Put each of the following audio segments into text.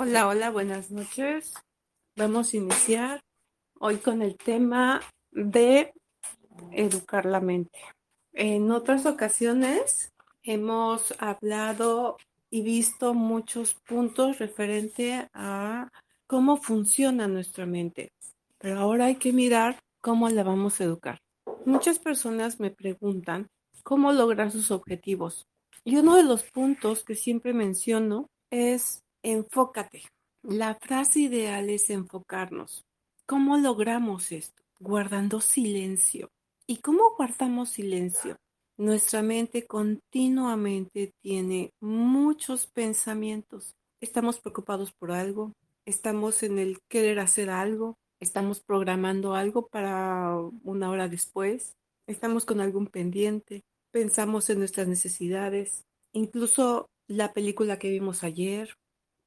Hola, hola, buenas noches. Vamos a iniciar hoy con el tema de educar la mente. En otras ocasiones hemos hablado y visto muchos puntos referente a cómo funciona nuestra mente, pero ahora hay que mirar cómo la vamos a educar. Muchas personas me preguntan cómo lograr sus objetivos. Y uno de los puntos que siempre menciono es enfócate. La frase ideal es enfocarnos. ¿Cómo logramos esto? Guardando silencio. ¿Y cómo guardamos silencio? Nuestra mente continuamente tiene muchos pensamientos. Estamos preocupados por algo, estamos en el querer hacer algo, estamos programando algo para una hora después, estamos con algún pendiente, pensamos en nuestras necesidades, incluso la película que vimos ayer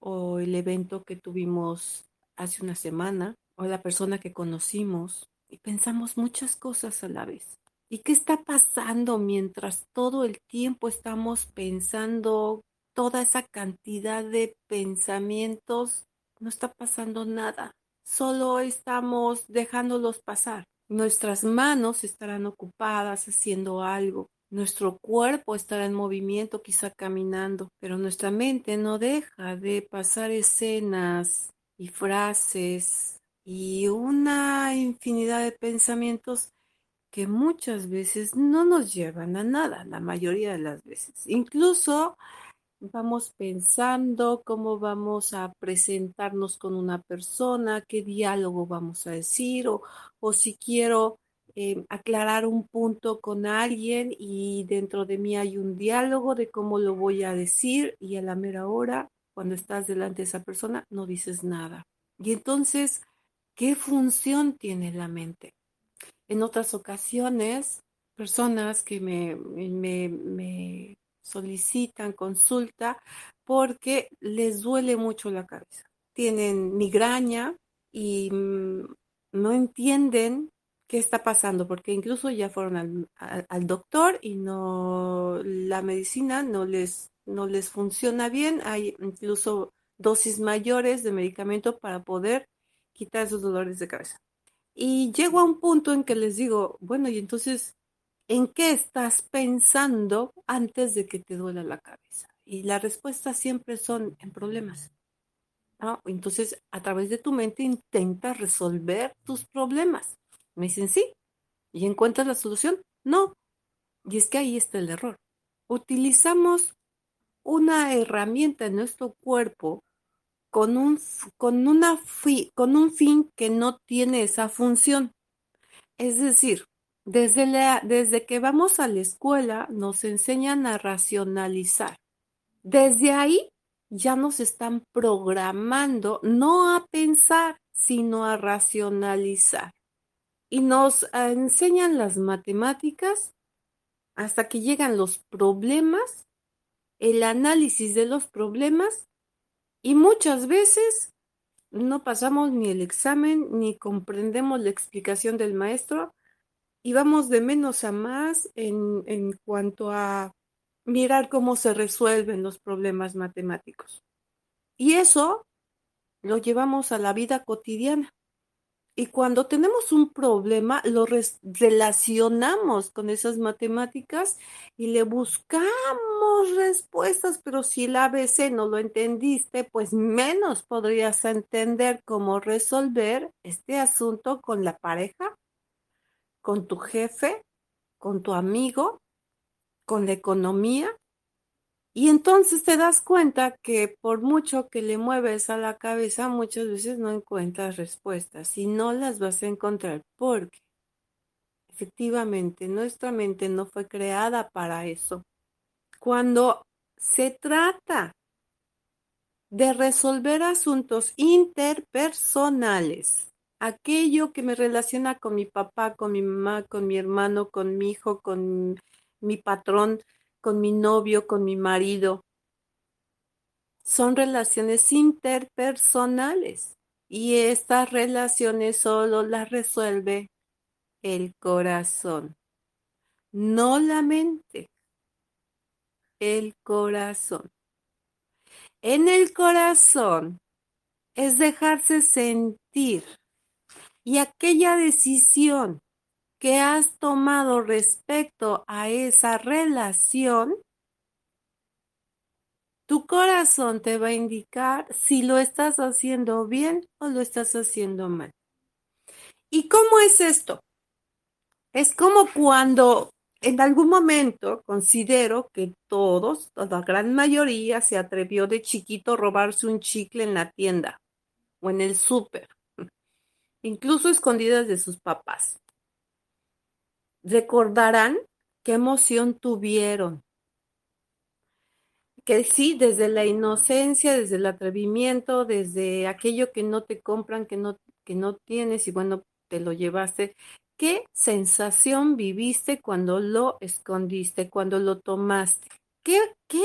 o el evento que tuvimos hace una semana o la persona que conocimos y pensamos muchas cosas a la vez. ¿Y qué está pasando mientras todo el tiempo estamos pensando toda esa cantidad de pensamientos? No está pasando nada, solo estamos dejándolos pasar. Nuestras manos estarán ocupadas haciendo algo, nuestro cuerpo estará en movimiento, quizá caminando, pero nuestra mente no deja de pasar escenas y frases y una infinidad de pensamientos que muchas veces no nos llevan a nada, la mayoría de las veces. Incluso vamos pensando cómo vamos a presentarnos con una persona, qué diálogo vamos a decir, o, o si quiero Em, aclarar un punto con alguien y dentro de mí hay un diálogo de cómo lo voy a decir y a la mera hora, cuando estás delante de esa persona, no dices nada. Y entonces, ¿qué función tiene la mente? En otras ocasiones, personas que me, me, me solicitan consulta porque les duele mucho la cabeza. Tienen migraña y mm, no entienden qué está pasando, porque incluso ya fueron al, doctor y no la medicina no les no les funciona bien, hay incluso dosis mayores de medicamento para poder quitar esos dolores de cabeza. Y llego a un punto en que les digo, bueno, y entonces, ¿en qué estás pensando antes de que te duela la cabeza? Y la respuesta siempre son en problemas. Entonces, a través de tu mente intenta resolver tus problemas. Me dicen, sí. ¿Y encuentras la solución? No. Y es que ahí está el error. Utilizamos una herramienta en nuestro cuerpo con un, con, una con un fin que no tiene esa función. Es decir, desde, la, desde que vamos a la escuela nos enseñan a racionalizar. Desde ahí ya nos están programando no a pensar, sino a racionalizar y nos enseñan las matemáticas hasta que llegan los problemas, el análisis de los problemas y muchas veces no pasamos ni el examen ni comprendemos la explicación del maestro y vamos de menos a más en, en cuanto a mirar cómo se resuelven los problemas matemáticos. Y eso lo llevamos a la vida cotidiana. Y cuando tenemos un problema, lo relacionamos con esas matemáticas y le buscamos respuestas, pero si el ABC no lo entendiste, pues menos podrías entender cómo resolver este asunto con la pareja, con tu jefe, con tu amigo, con la economía y entonces te das cuenta que por mucho que le mueves a la cabeza, muchas veces no encuentras respuestas y no las vas a encontrar porque efectivamente nuestra mente no fue creada para eso. Cuando se trata de resolver asuntos interpersonales, aquello que me relaciona con mi papá, con mi mamá, con mi hermano, con mi hijo, con mi patrón, con mi novio, con mi marido, son relaciones interpersonales y estas relaciones solo las resuelve el corazón, no la mente, el corazón. En el corazón es dejarse sentir y aquella decisión que has tomado respecto a esa relación, tu corazón te va a indicar si lo estás haciendo bien o lo estás haciendo mal. ¿Y cómo es esto? Es como cuando en algún momento considero que todos, la gran mayoría, se atrevió de chiquito a robarse un chicle en la tienda o en el súper, incluso escondidas de sus papás. Recordarán qué emoción tuvieron. Que sí, desde la inocencia, desde el atrevimiento, desde aquello que no te compran, que no, que no tienes y bueno, te lo llevaste, ¿Qué sensación viviste cuando lo escondiste, cuando lo tomaste? ¿Qué, qué,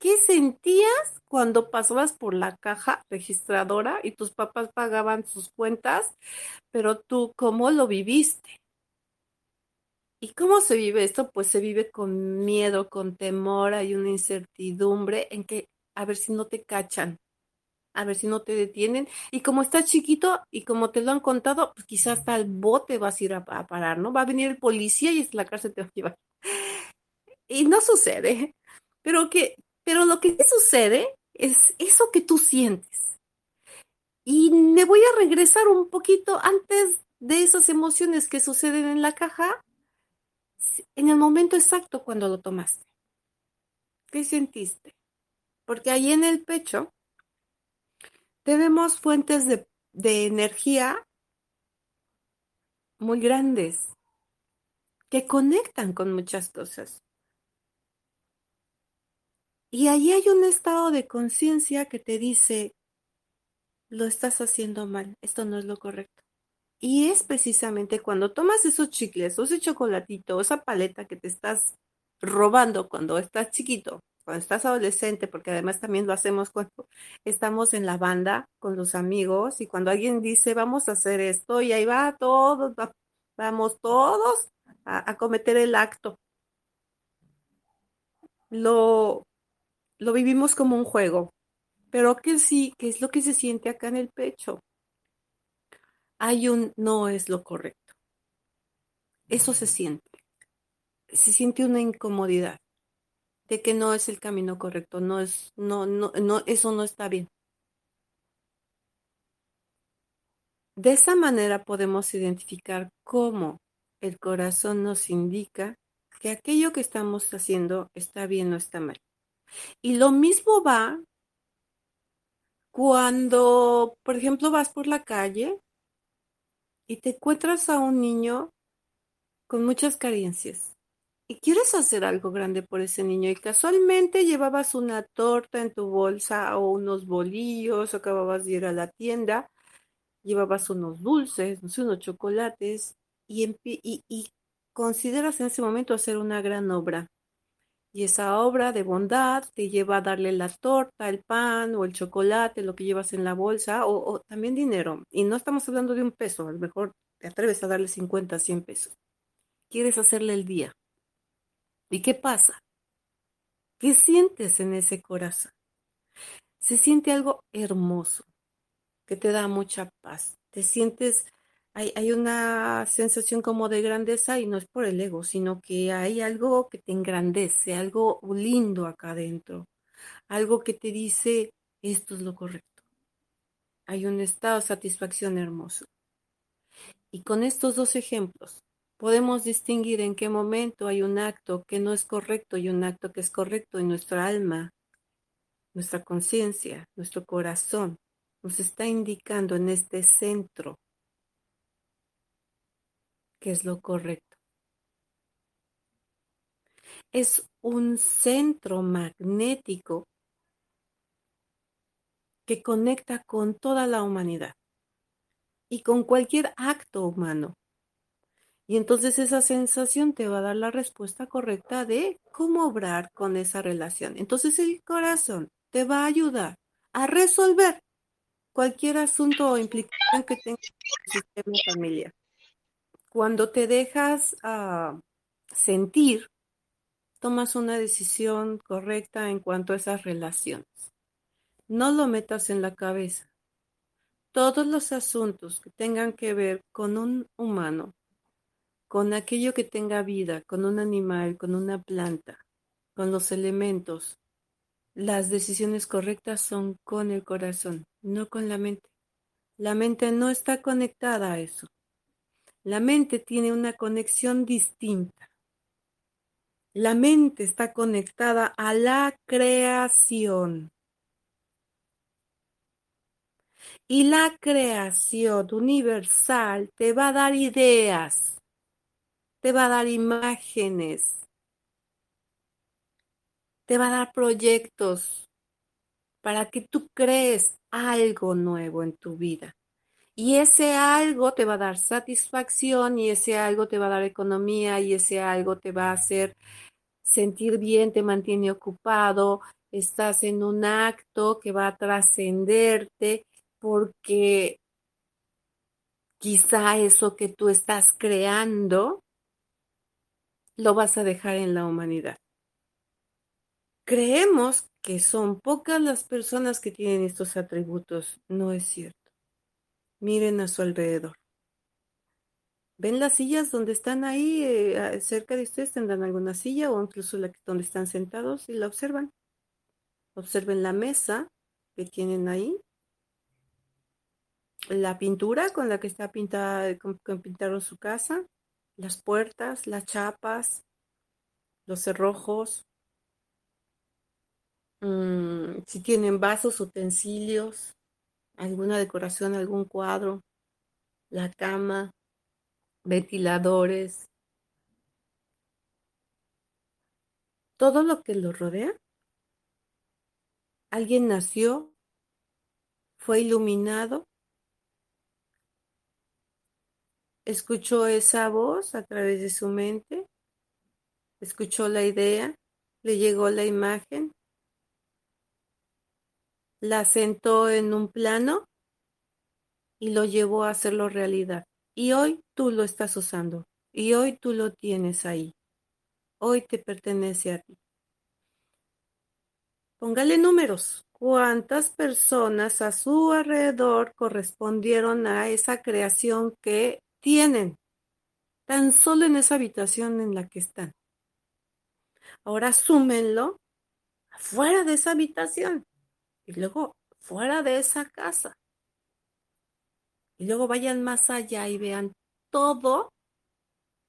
qué sentías cuando pasabas por la caja registradora y tus papás pagaban sus cuentas, pero tú cómo lo viviste? ¿Y cómo se vive esto? Pues se vive con miedo, con temor, hay una incertidumbre en que a ver si no te cachan, a ver si no te detienen. Y como estás chiquito y como te lo han contado, pues quizás hasta el bote vas a ir a, parar, ¿no? Va a venir el policía y la cárcel te va a llevar. Y no sucede. Pero, que, pero lo que sucede es eso que tú sientes. Y me voy a regresar un poquito antes de esas emociones que suceden en la caja, en el momento exacto cuando lo tomaste. ¿Qué sentiste? Porque ahí en el pecho tenemos fuentes de, energía muy grandes que conectan con muchas cosas. Y ahí hay un estado de conciencia que te dice, lo estás haciendo mal, esto no es lo correcto. Y es precisamente cuando tomas esos chicles o ese chocolatito o esa paleta que te estás robando cuando estás chiquito cuando estás adolescente, porque además también lo hacemos cuando estamos en la banda con los amigos y cuando alguien dice vamos a hacer esto y ahí va todos, vamos todos a, cometer el acto. Lo, lo vivimos como un juego, pero que sí, que es lo que se siente acá en el pecho. Hay un no es lo correcto. Eso se siente. Se siente una incomodidad de que no es el camino correcto, no es, no, no, no, eso no está bien. De esa manera podemos identificar cómo el corazón nos indica que aquello que estamos haciendo está bien o está mal. Y lo mismo va cuando, por ejemplo, vas por la calle y te encuentras a un niño con muchas carencias y quieres hacer algo grande por ese niño y casualmente llevabas una torta en tu bolsa o unos bolillos, o acababas de ir a la tienda, llevabas unos dulces, no sé, unos chocolates y, y consideras en ese momento hacer una gran obra. Y esa obra de bondad te lleva a darle la torta, el pan o el chocolate, lo que llevas en la bolsa, o, o también dinero. Y no estamos hablando de un peso, a lo mejor te atreves a darle 50, 100 pesos. Quieres hacerle el día. ¿Y qué pasa? ¿Qué sientes en ese corazón? Se siente algo hermoso, que te da mucha paz. Te sientes, hay, una sensación como de grandeza y no es por el ego, sino que hay algo que te engrandece, algo lindo acá adentro, algo que te dice, esto es lo correcto. Hay un estado de satisfacción hermoso. Y con estos dos ejemplos, podemos distinguir en qué momento hay un acto que no es correcto y un acto que es correcto en nuestra alma, nuestra conciencia, nuestro corazón. Nos está indicando en este centro qué es lo correcto. es un centro magnético que conecta con toda la humanidad y con cualquier acto humano. Y entonces esa sensación te va a dar la respuesta correcta de cómo obrar con esa relación. Entonces el corazón te va a ayudar a resolver cualquier asunto o implicación que tenga el sistema familiar. Cuando te dejas uh, sentir, tomas una decisión correcta en cuanto a esas relaciones. No lo metas en la cabeza. Todos los asuntos que tengan que ver con un humano, con aquello que tenga vida, con un animal, con una planta, con los elementos, las decisiones correctas son con el corazón, no con la mente. La mente no está conectada a eso. La mente tiene una conexión distinta. La mente está conectada a la creación. Y la creación universal te va a dar ideas, te va a dar imágenes, te va a dar proyectos para que tú crees algo nuevo en tu vida. Y ese algo te va a dar satisfacción y ese algo te va a dar economía y ese algo te va a hacer sentir bien, te mantiene ocupado, estás en un acto que va a trascenderte porque quizá eso que tú estás creando lo vas a dejar en la humanidad. Creemos que son pocas las personas que tienen estos atributos. No es cierto. Miren a su alrededor. ¿Ven las sillas donde están ahí eh, cerca de ustedes? ¿Tendrán alguna silla o incluso la donde están sentados y la observan? Observen la mesa que tienen ahí. La pintura con la que está pintada, con, con pintaron su casa. Las puertas, las chapas, los cerrojos, Mm, si tienen vasos, utensilios, alguna decoración, algún cuadro, la cama, ventiladores, todo lo que los rodea. Alguien nació, fue iluminado, escuchó esa voz a través de su mente, escuchó la idea, le llegó la imagen la sentó en un plano y lo llevó a hacerlo realidad. Y hoy tú lo estás usando. Y hoy tú lo tienes ahí. Hoy te pertenece a ti. Póngale números. ¿Cuántas personas a su alrededor correspondieron a esa creación que tienen? Tan solo en esa habitación en la que están. Ahora súmenlo afuera de esa habitación y luego fuera de esa casa. Y luego vayan más allá y vean todo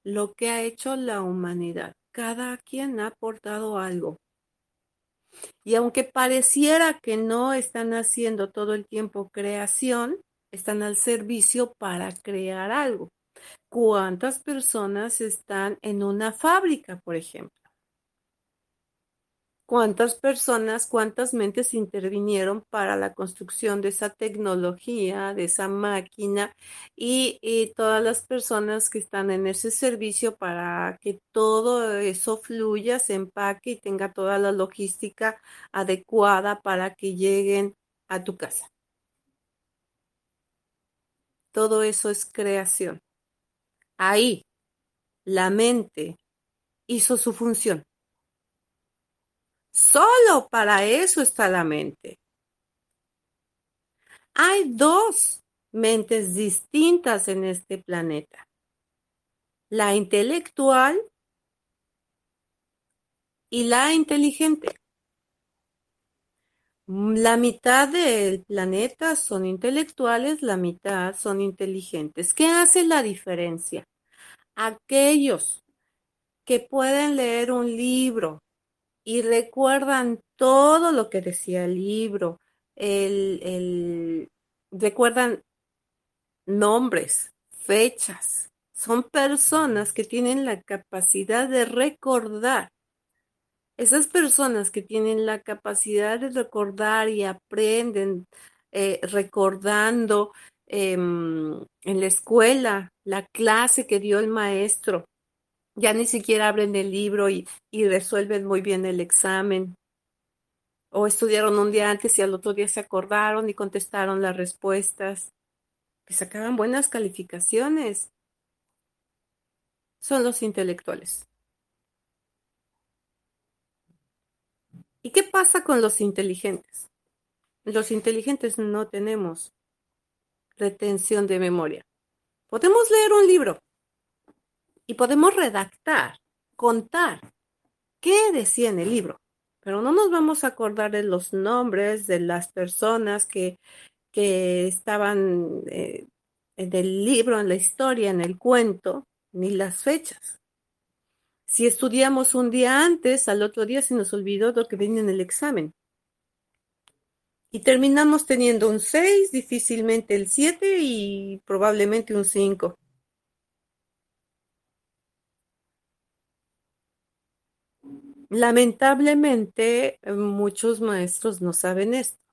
lo que ha hecho la humanidad. Cada quien ha aportado algo. Y aunque pareciera que no están haciendo todo el tiempo creación, están al servicio para crear algo. ¿Cuántas personas están en una fábrica, por ejemplo? Cuántas personas, cuántas mentes intervinieron para la construcción de esa tecnología, de esa máquina y, todas las personas que están en ese servicio para que todo eso fluya, se empaque y tenga toda la logística adecuada para que lleguen a tu casa. Todo eso es creación. Ahí, la mente hizo su función. Solo para eso está la mente. Hay dos mentes distintas en este planeta. La intelectual y la inteligente. La mitad del planeta son intelectuales, la mitad son inteligentes. ¿Qué hace la diferencia? Aquellos que pueden leer un libro, y recuerdan todo lo que decía el libro, el, recuerdan nombres, fechas. Son personas que tienen la capacidad de recordar Esas personas que tienen la capacidad de recordar y aprenden eh, recordando em, en la escuela la clase que dio el maestro, ya ni siquiera abren el libro y, y resuelven muy bien el examen. O estudiaron un día antes y al otro día se acordaron y contestaron las respuestas. Que sacaban buenas calificaciones. Son los intelectuales. ¿Y qué pasa con los inteligentes? Los inteligentes no tenemos retención de memoria. Podemos leer un libro y podemos redactar, contar qué decía en el libro, pero no nos vamos a acordar de los nombres de las personas que, que estaban eh, en el libro, en la historia, en el cuento, ni las fechas. Si estudiamos un día antes, al otro día se nos olvidó lo que venía en el examen. Y terminamos teniendo un 6, difícilmente el 7 y probablemente un 5. Lamentablemente, muchos maestros no saben esto.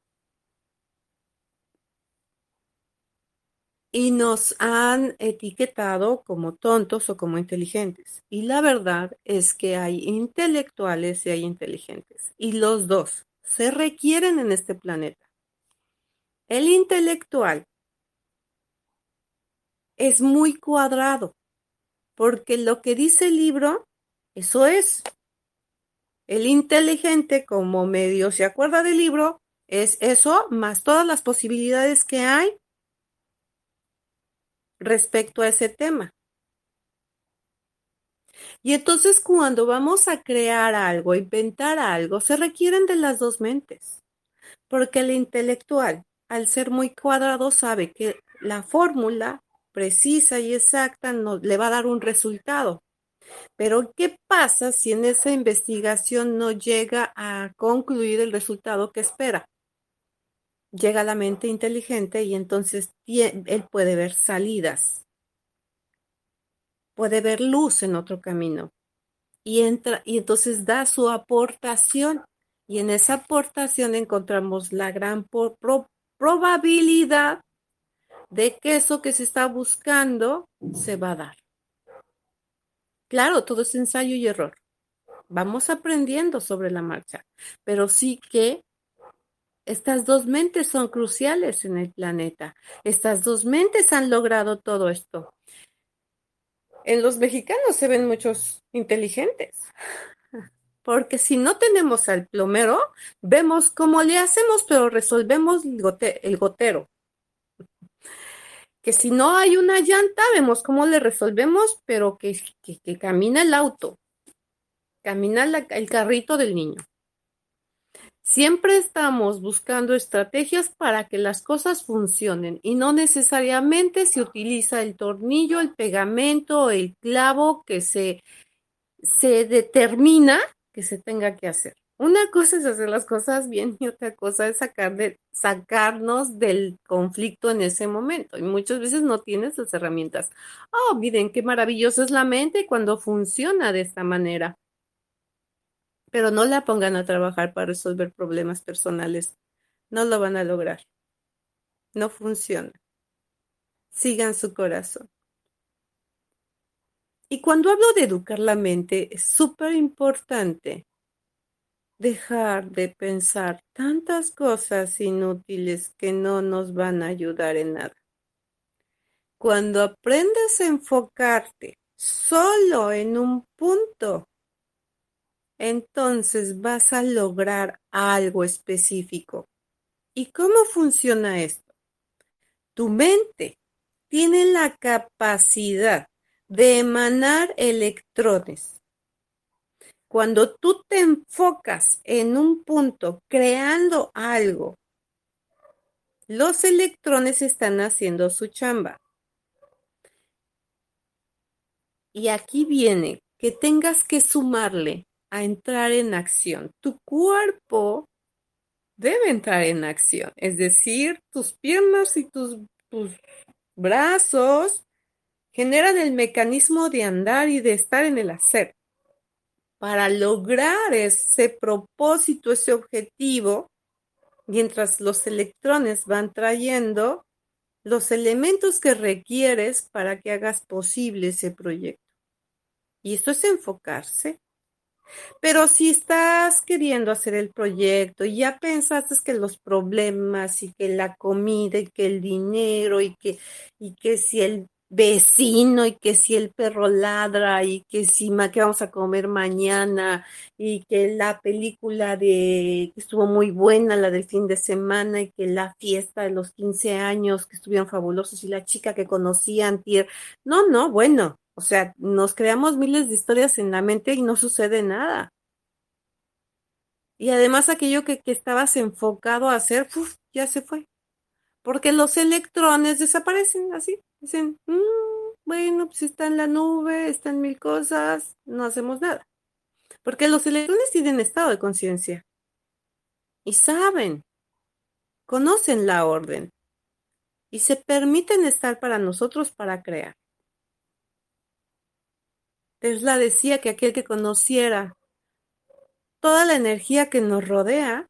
y nos han etiquetado como tontos o como inteligentes. Y la verdad es que hay intelectuales y hay inteligentes. Y los dos se requieren en este planeta. El intelectual es muy cuadrado, porque lo que dice el libro, eso es. El inteligente, como medio se acuerda del libro, es eso, más todas las posibilidades que hay respecto a ese tema. Y entonces cuando vamos a crear algo, inventar algo, se requieren de las dos mentes, porque el intelectual, al ser muy cuadrado, sabe que la fórmula precisa y exacta no, le va a dar un resultado. Pero ¿qué pasa si en esa investigación no llega a concluir el resultado que espera? llega la mente inteligente y entonces él puede ver salidas, puede ver luz en otro camino y entra y entonces da su aportación y en esa aportación encontramos la gran probabilidad de que eso que se está buscando se va a dar. Claro, todo es ensayo y error. Vamos aprendiendo sobre la marcha, pero sí que estas dos mentes son cruciales en el planeta. Estas dos mentes han logrado todo esto. En los mexicanos se ven muchos inteligentes, porque si no tenemos al plomero, vemos cómo le hacemos, pero resolvemos el, gotero. Que si no hay una llanta, vemos cómo le resolvemos, pero que, camina el auto, camina el carrito del niño. Siempre estamos buscando estrategias para que las cosas funcionen y no necesariamente se utiliza el tornillo, el pegamento, el clavo que se, se determina que se tenga que hacer. Una cosa es hacer las cosas bien y otra cosa es sacar de, sacarnos del conflicto en ese momento. Y muchas veces no tienes las herramientas. Oh, miren qué maravillosa es la mente cuando funciona de esta manera pero no la pongan a trabajar para resolver problemas personales. No lo van a lograr. No funciona. Sigan su corazón. Y cuando hablo de educar la mente, es súper importante dejar de pensar tantas cosas inútiles que no nos van a ayudar en nada. Cuando aprendes a enfocarte solo en un punto, entonces vas a lograr algo específico. ¿Y cómo funciona esto? Tu mente tiene la capacidad de emanar electrones. Cuando tú te enfocas en un punto creando algo, los electrones están haciendo su chamba. Y aquí viene que tengas que sumarle a entrar en acción. Tu cuerpo debe entrar en acción, es decir, tus piernas y tus, brazos generan el mecanismo de andar y de estar en el hacer para lograr ese propósito, ese objetivo, mientras los electrones van trayendo los elementos que requieres para que hagas posible ese proyecto. Y esto es enfocarse. Pero si estás queriendo hacer el proyecto y ya pensaste que los problemas y que la comida y que el dinero y que, y que si el vecino y que si el perro ladra y que si que vamos a comer mañana y que la película de que estuvo muy buena la del fin de semana y que la fiesta de los 15 años que estuvieron fabulosos y la chica que conocí antier. No, no, bueno, o sea, nos creamos miles de historias en la mente y no sucede nada. Y además aquello que, que estabas enfocado a hacer, uf, ya se fue. Porque los electrones desaparecen así. Dicen, mm, bueno, pues está en la nube, están mil cosas, no hacemos nada. Porque los electrones tienen estado de conciencia. Y saben, conocen la orden. Y se permiten estar para nosotros para crear. Tesla decía que aquel que conociera toda la energía que nos rodea,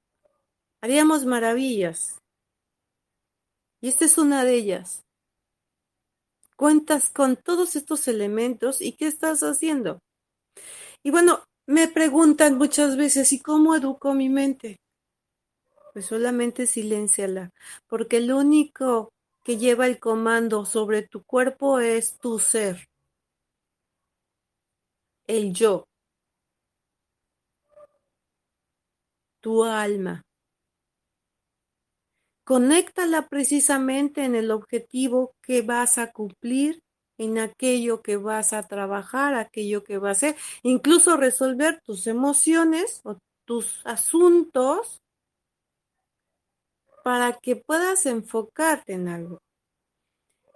haríamos maravillas. Y esta es una de ellas. Cuentas con todos estos elementos y ¿qué estás haciendo? Y bueno, me preguntan muchas veces, ¿y cómo educo mi mente? Pues solamente silénciala, porque el único que lleva el comando sobre tu cuerpo es tu ser el yo, tu alma. Conéctala precisamente en el objetivo que vas a cumplir, en aquello que vas a trabajar, aquello que vas a hacer, incluso resolver tus emociones o tus asuntos para que puedas enfocarte en algo.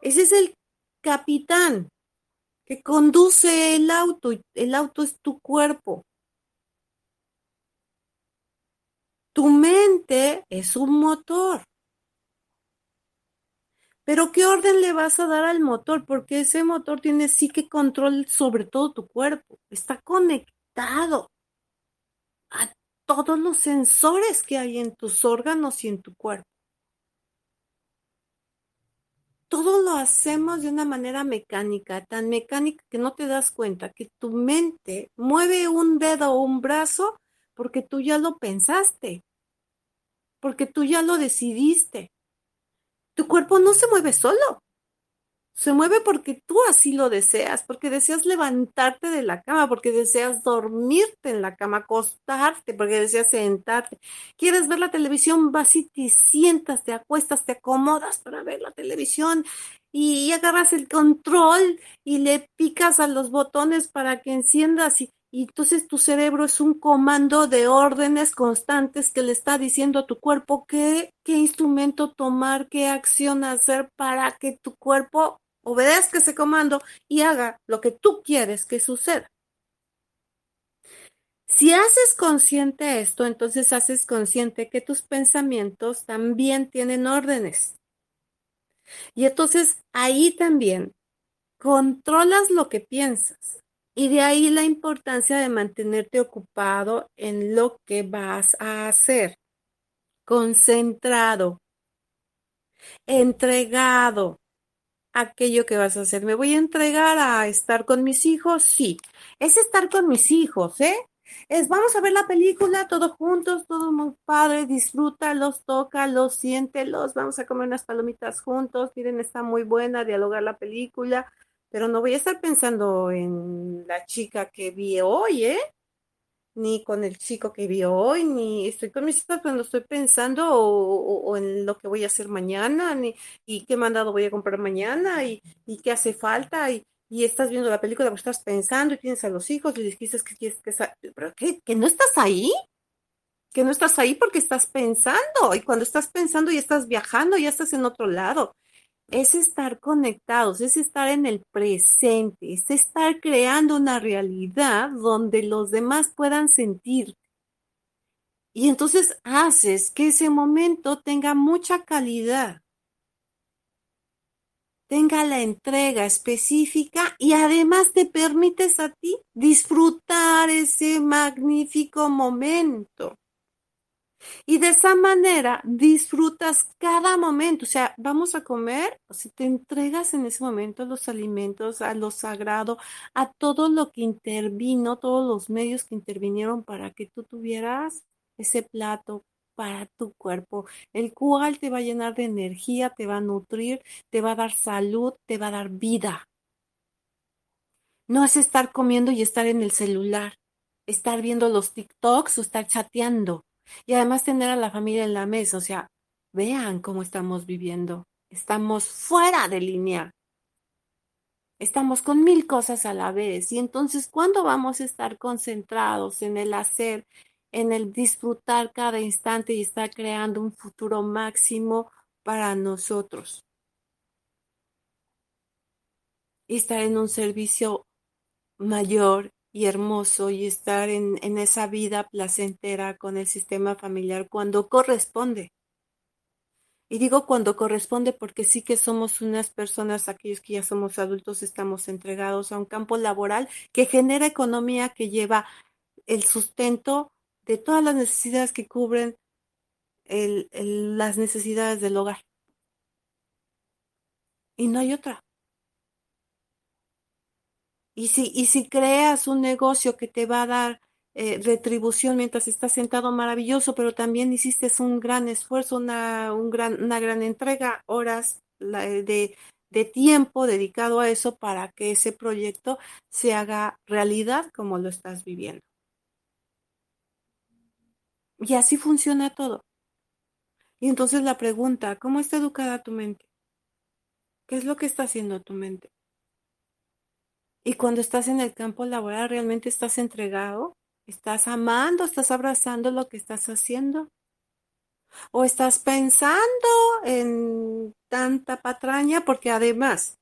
Ese es el capitán que conduce el auto. El auto es tu cuerpo. Tu mente es un motor. Pero ¿qué orden le vas a dar al motor? Porque ese motor tiene sí que control sobre todo tu cuerpo. Está conectado a todos los sensores que hay en tus órganos y en tu cuerpo todo lo hacemos de una manera mecánica, tan mecánica que no te das cuenta que tu mente mueve un dedo o un brazo porque tú ya lo pensaste, porque tú ya lo decidiste. Tu cuerpo no se mueve solo. Se mueve porque tú así lo deseas, porque deseas levantarte de la cama, porque deseas dormirte en la cama, acostarte, porque deseas sentarte. Quieres ver la televisión, vas y te sientas, te acuestas, te acomodas para ver la televisión y, agarras el control y le picas a los botones para que enciendas y, y entonces tu cerebro es un comando de órdenes constantes que le está diciendo a tu cuerpo qué, qué instrumento tomar, qué acción hacer para que tu cuerpo obedezca ese comando y haga lo que tú quieres que suceda. Si haces consciente esto, entonces haces consciente que tus pensamientos también tienen órdenes. Y entonces ahí también controlas lo que piensas. Y de ahí la importancia de mantenerte ocupado en lo que vas a hacer. Concentrado. Entregado aquello que vas a hacer. ¿Me voy a entregar a estar con mis hijos? Sí, es estar con mis hijos, ¿eh? Es vamos a ver la película todos juntos, todo muy padre, disfrútalos, tócalos, siéntelos, vamos a comer unas palomitas juntos, miren, está muy buena dialogar la película, pero no voy a estar pensando en la chica que vi hoy, ¿eh? ni con el chico que vi hoy, ni estoy con mis hijos cuando estoy pensando o, en lo que voy a hacer mañana, ni y qué mandado voy a comprar mañana y, qué hace falta y, estás viendo la película, porque estás pensando y tienes a los hijos y les dices que quieres que... ¿Que no estás ahí? Que no estás ahí porque estás pensando y cuando estás pensando y estás viajando, ya estás en otro lado es estar conectados, es estar en el presente, es estar creando una realidad donde los demás puedan sentir. Y entonces haces que ese momento tenga mucha calidad. tenga la entrega específica y además te permites a ti disfrutar ese magnífico momento. Y de esa manera disfrutas cada momento. O sea, vamos a comer, o te entregas en ese momento a los alimentos, a lo sagrado, a todo lo que intervino, todos los medios que intervinieron para que tú tuvieras ese plato para tu cuerpo, el cual te va a llenar de energía, te va a nutrir, te va a dar salud, te va a dar vida. No es estar comiendo y estar en el celular, estar viendo los TikToks o estar chateando. Y además tener a la familia en la mesa, o sea, vean cómo estamos viviendo. Estamos fuera de línea. Estamos con mil cosas a la vez. Y entonces, ¿cuándo vamos a estar concentrados en el hacer, en el disfrutar cada instante y estar creando un futuro máximo para nosotros? Y estar en un servicio mayor y hermoso y estar en, en esa vida placentera con el sistema familiar cuando corresponde. Y digo cuando corresponde porque sí que somos unas personas, aquellos que ya somos adultos, estamos entregados a un campo laboral que genera economía, que lleva el sustento de todas las necesidades que cubren el, las necesidades del hogar. Y no hay otra. Y si, y si creas un negocio que te va a dar eh, retribución mientras estás sentado, maravilloso, pero también hiciste un gran esfuerzo, una, un gran, una gran entrega, horas de, de tiempo dedicado a eso para que ese proyecto se haga realidad como lo estás viviendo. Y así funciona todo. Y entonces la pregunta, ¿cómo está educada tu mente? ¿Qué es lo que está haciendo tu mente? Y cuando estás en el campo laboral, ¿realmente estás entregado? ¿Estás amando? ¿Estás abrazando lo que estás haciendo? ¿O estás pensando en tanta patraña? Porque además,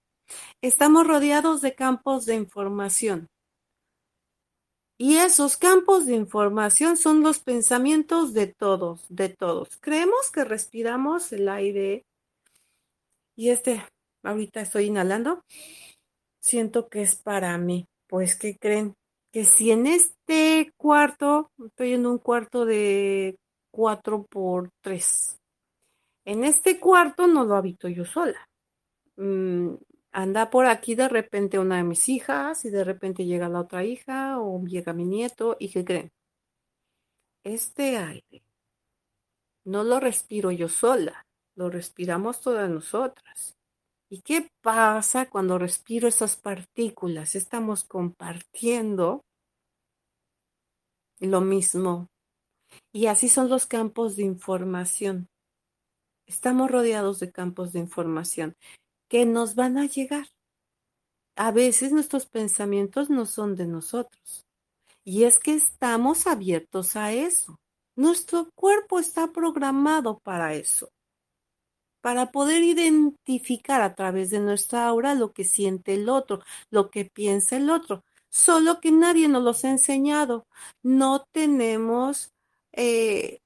estamos rodeados de campos de información. Y esos campos de información son los pensamientos de todos, de todos. Creemos que respiramos el aire y este, ahorita estoy inhalando siento que es para mí. Pues, ¿qué creen? Que si en este cuarto, estoy en un cuarto de 4 por 3, en este cuarto no lo habito yo sola. Mm, anda por aquí de repente una de mis hijas y de repente llega la otra hija o llega mi nieto y ¿qué creen? Este aire no lo respiro yo sola, lo respiramos todas nosotras. ¿Y qué pasa cuando respiro esas partículas? Estamos compartiendo lo mismo. Y así son los campos de información. Estamos rodeados de campos de información que nos van a llegar. A veces nuestros pensamientos no son de nosotros. Y es que estamos abiertos a eso. Nuestro cuerpo está programado para eso para poder identificar a través de nuestra aura lo que siente el otro, lo que piensa el otro. Solo que nadie nos los ha enseñado. No tenemos eh,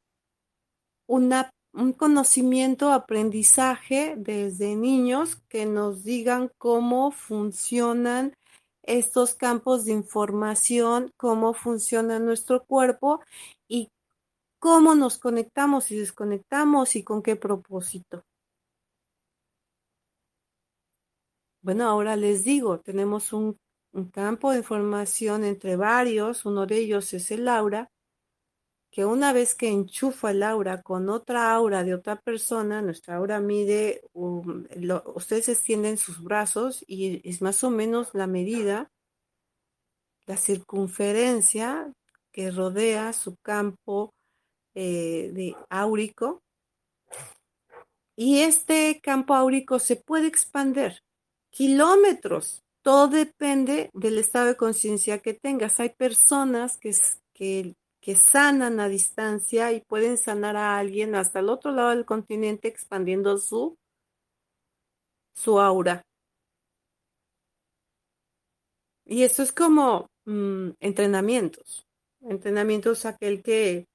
un conocimiento, aprendizaje desde niños que nos digan cómo funcionan estos campos de información, cómo funciona nuestro cuerpo y cómo nos conectamos y desconectamos y con qué propósito. Bueno, ahora les digo, tenemos un, campo de información entre varios, uno de ellos es el aura, que una vez que enchufa el aura con otra aura de otra persona, nuestra aura mide, um, ustedes extienden sus brazos y es más o menos la medida, la circunferencia que rodea su campo eh, de áurico. Y este campo áurico se puede expander kilómetros. Todo depende del estado de conciencia que tengas. Hay personas que, que, que sanan a distancia y pueden sanar a alguien hasta el otro lado del continente expandiendo su, su aura. Y eso es como mm, entrenamientos. Entrenamientos aquel que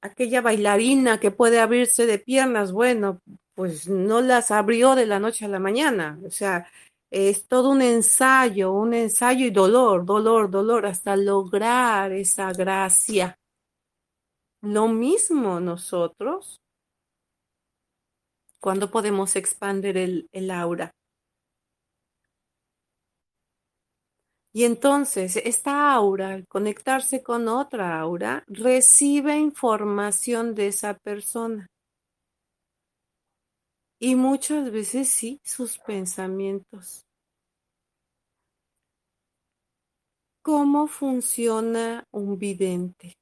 aquella bailarina que puede abrirse de piernas, bueno, pues no las abrió de la noche a la mañana. O sea, es todo un ensayo, un ensayo y dolor, dolor, dolor, hasta lograr esa gracia. Lo mismo nosotros, cuando podemos expandir el, el aura. Y entonces esta aura, al conectarse con otra aura, recibe información de esa persona. Y muchas veces sí, sus pensamientos. ¿Cómo funciona un vidente?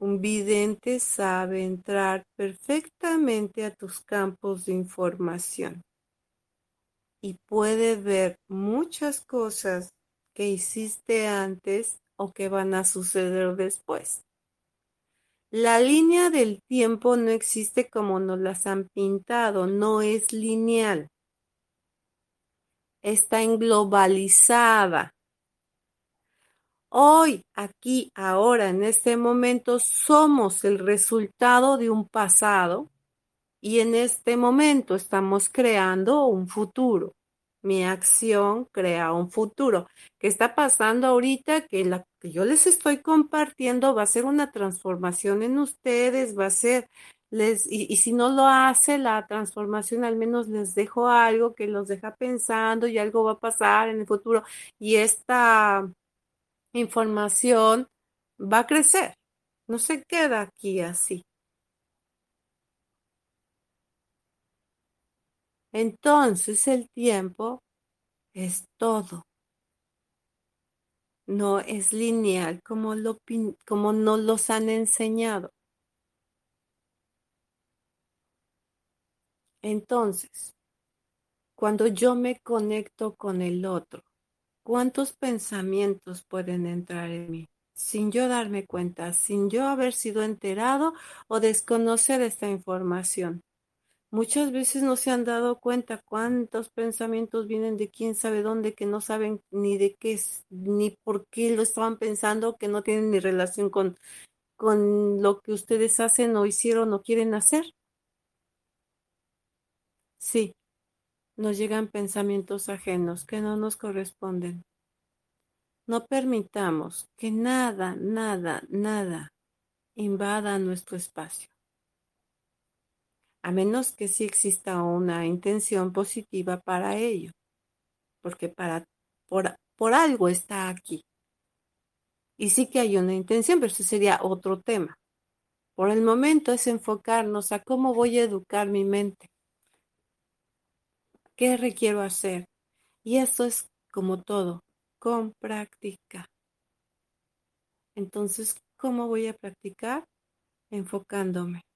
Un vidente sabe entrar perfectamente a tus campos de información y puede ver muchas cosas que hiciste antes o que van a suceder después. La línea del tiempo no existe como nos las han pintado, no es lineal. Está englobalizada. Hoy, aquí, ahora, en este momento, somos el resultado de un pasado y en este momento estamos creando un futuro mi acción crea un futuro. ¿Qué está pasando ahorita? Que la que yo les estoy compartiendo va a ser una transformación en ustedes, va a ser, les, y, y si no lo hace la transformación, al menos les dejo algo que los deja pensando y algo va a pasar en el futuro. Y esta información va a crecer, no se queda aquí así. Entonces el tiempo es todo. No es lineal como, lo, como nos los han enseñado. Entonces, cuando yo me conecto con el otro, ¿cuántos pensamientos pueden entrar en mí? Sin yo darme cuenta, sin yo haber sido enterado o desconocer esta información. Muchas veces no se han dado cuenta cuántos pensamientos vienen de quién sabe dónde, que no saben ni de qué es, ni por qué lo estaban pensando, que no tienen ni relación con, con lo que ustedes hacen o hicieron o quieren hacer. Sí, nos llegan pensamientos ajenos que no nos corresponden. No permitamos que nada, nada, nada invada nuestro espacio a menos que sí exista una intención positiva para ello, porque para, por, por algo está aquí. Y sí que hay una intención, pero eso sería otro tema. Por el momento es enfocarnos a cómo voy a educar mi mente. ¿Qué requiero hacer? Y eso es como todo, con práctica. Entonces, ¿cómo voy a practicar? Enfocándome.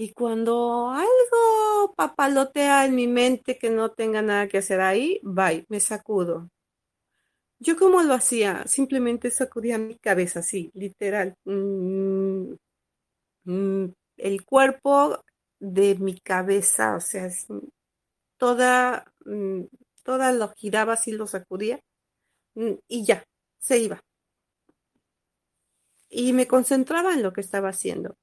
Y cuando algo papalotea en mi mente que no tenga nada que hacer ahí, bye, me sacudo. Yo como lo hacía, simplemente sacudía mi cabeza, así, literal. Mm, mm, el cuerpo de mi cabeza, o sea, toda, mm, toda lo giraba así, lo sacudía y ya, se iba. Y me concentraba en lo que estaba haciendo.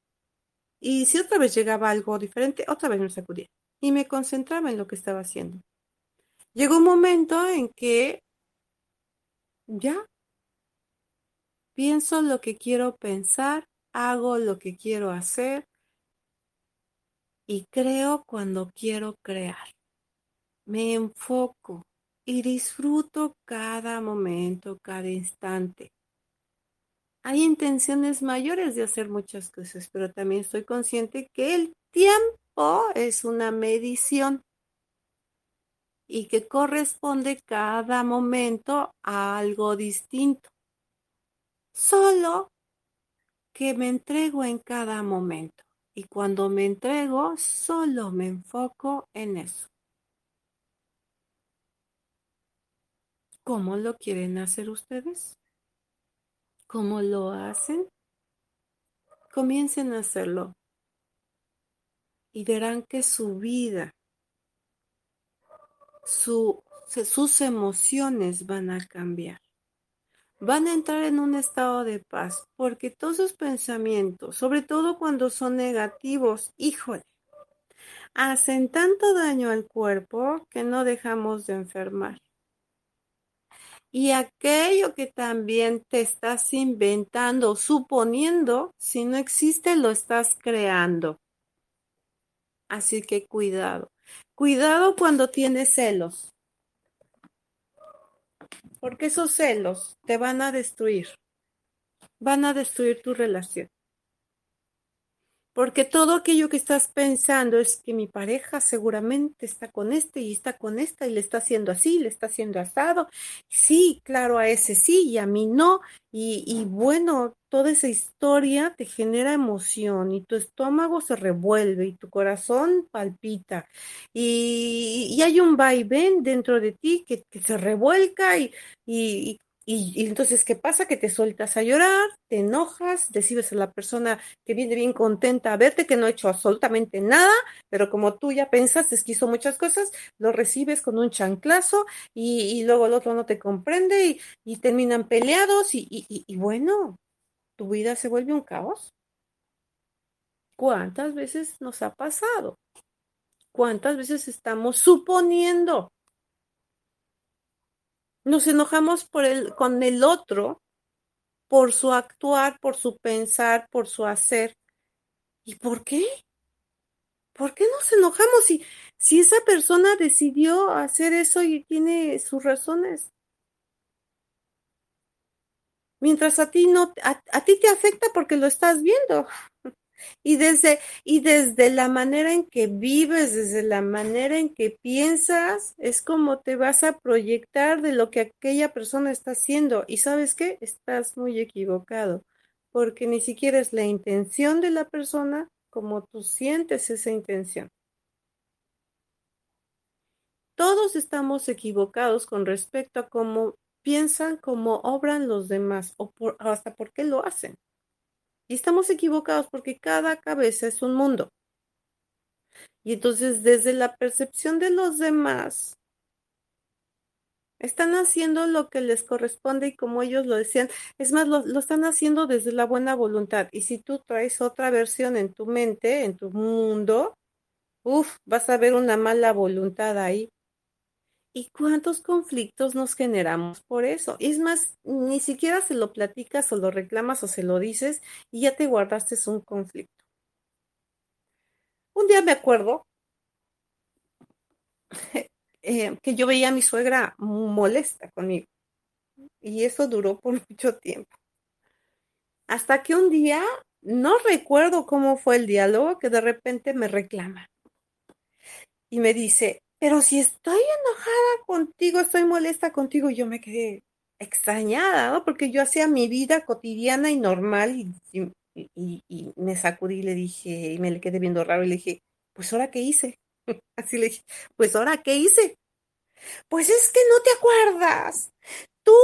Y si otra vez llegaba algo diferente, otra vez me sacudía y me concentraba en lo que estaba haciendo. Llegó un momento en que ya pienso lo que quiero pensar, hago lo que quiero hacer y creo cuando quiero crear. Me enfoco y disfruto cada momento, cada instante hay intenciones mayores de hacer muchas cosas, pero también estoy consciente que el tiempo es una medición y que corresponde cada momento a algo distinto. Solo que me entrego en cada momento y cuando me entrego solo me enfoco en eso. ¿Cómo lo quieren hacer ustedes? ¿Cómo lo hacen? Comiencen a hacerlo y verán que su vida, sus emociones van a cambiar. Van a entrar en un estado de paz porque todos sus pensamientos, sobre todo cuando son negativos, híjole, hacen tanto daño al cuerpo que no dejamos de enfermar. Y aquello que también te estás inventando, suponiendo, si no existe, lo estás creando. Así que cuidado. Cuidado cuando tienes celos. Porque esos celos te van a destruir. Van a destruir tu relación. Porque todo aquello que estás pensando es que mi pareja seguramente está con este y está con esta y le está haciendo así, le está haciendo asado. Sí, claro, a ese sí y a mí no. Y, bueno, toda esa historia te genera emoción y tu estómago se revuelve y tu corazón palpita. Y, hay un vaivén dentro de ti que, se revuelca y, y, entonces, ¿qué pasa? Que te sueltas a llorar, te enojas, recibes a la persona que viene bien contenta a verte, que no ha hecho absolutamente nada, pero como tú ya pensaste que hizo muchas cosas, lo recibes con un chanclazo y, luego el otro no te comprende y, terminan peleados y, y bueno, tu vida se vuelve un caos. ¿Cuántas veces nos ha pasado? ¿Cuántas veces estamos suponiendo nos enojamos por el, con el otro por su actuar, por su pensar, por su hacer. ¿Y por qué? ¿Por qué nos enojamos si, si esa persona decidió hacer eso y tiene sus razones? Mientras a ti no, a, a ti te afecta porque lo estás viendo. Y desde, y desde la manera en que vives, desde la manera en que piensas, es como te vas a proyectar de lo que aquella persona está haciendo. Y sabes qué, estás muy equivocado, porque ni siquiera es la intención de la persona como tú sientes esa intención. Todos estamos equivocados con respecto a cómo piensan, cómo obran los demás o hasta por qué lo hacen. Y estamos equivocados porque cada cabeza es un mundo. Y entonces desde la percepción de los demás, están haciendo lo que les corresponde y como ellos lo decían, es más, lo, lo, están haciendo desde la buena voluntad. Y si tú traes otra versión en tu mente, en tu mundo, uff, vas a ver una mala voluntad ahí. ¿Y cuántos conflictos nos generamos por eso? Es más, ni siquiera se lo platicas o lo reclamas o se lo dices y ya te guardaste un conflicto. Un día me acuerdo eh, que yo veía a mi suegra molesta conmigo y eso duró por mucho tiempo. Hasta que un día, no recuerdo cómo fue el diálogo, que de repente me reclama y me dice, pero si estoy enojada contigo, estoy molesta contigo, yo me quedé extrañada, ¿no? Porque yo hacía mi vida cotidiana y normal y, y, me sacudí y le dije, y me le quedé viendo raro y le dije, pues ahora qué hice. Así le dije, pues ahora qué hice. Pues es que no te acuerdas. Tú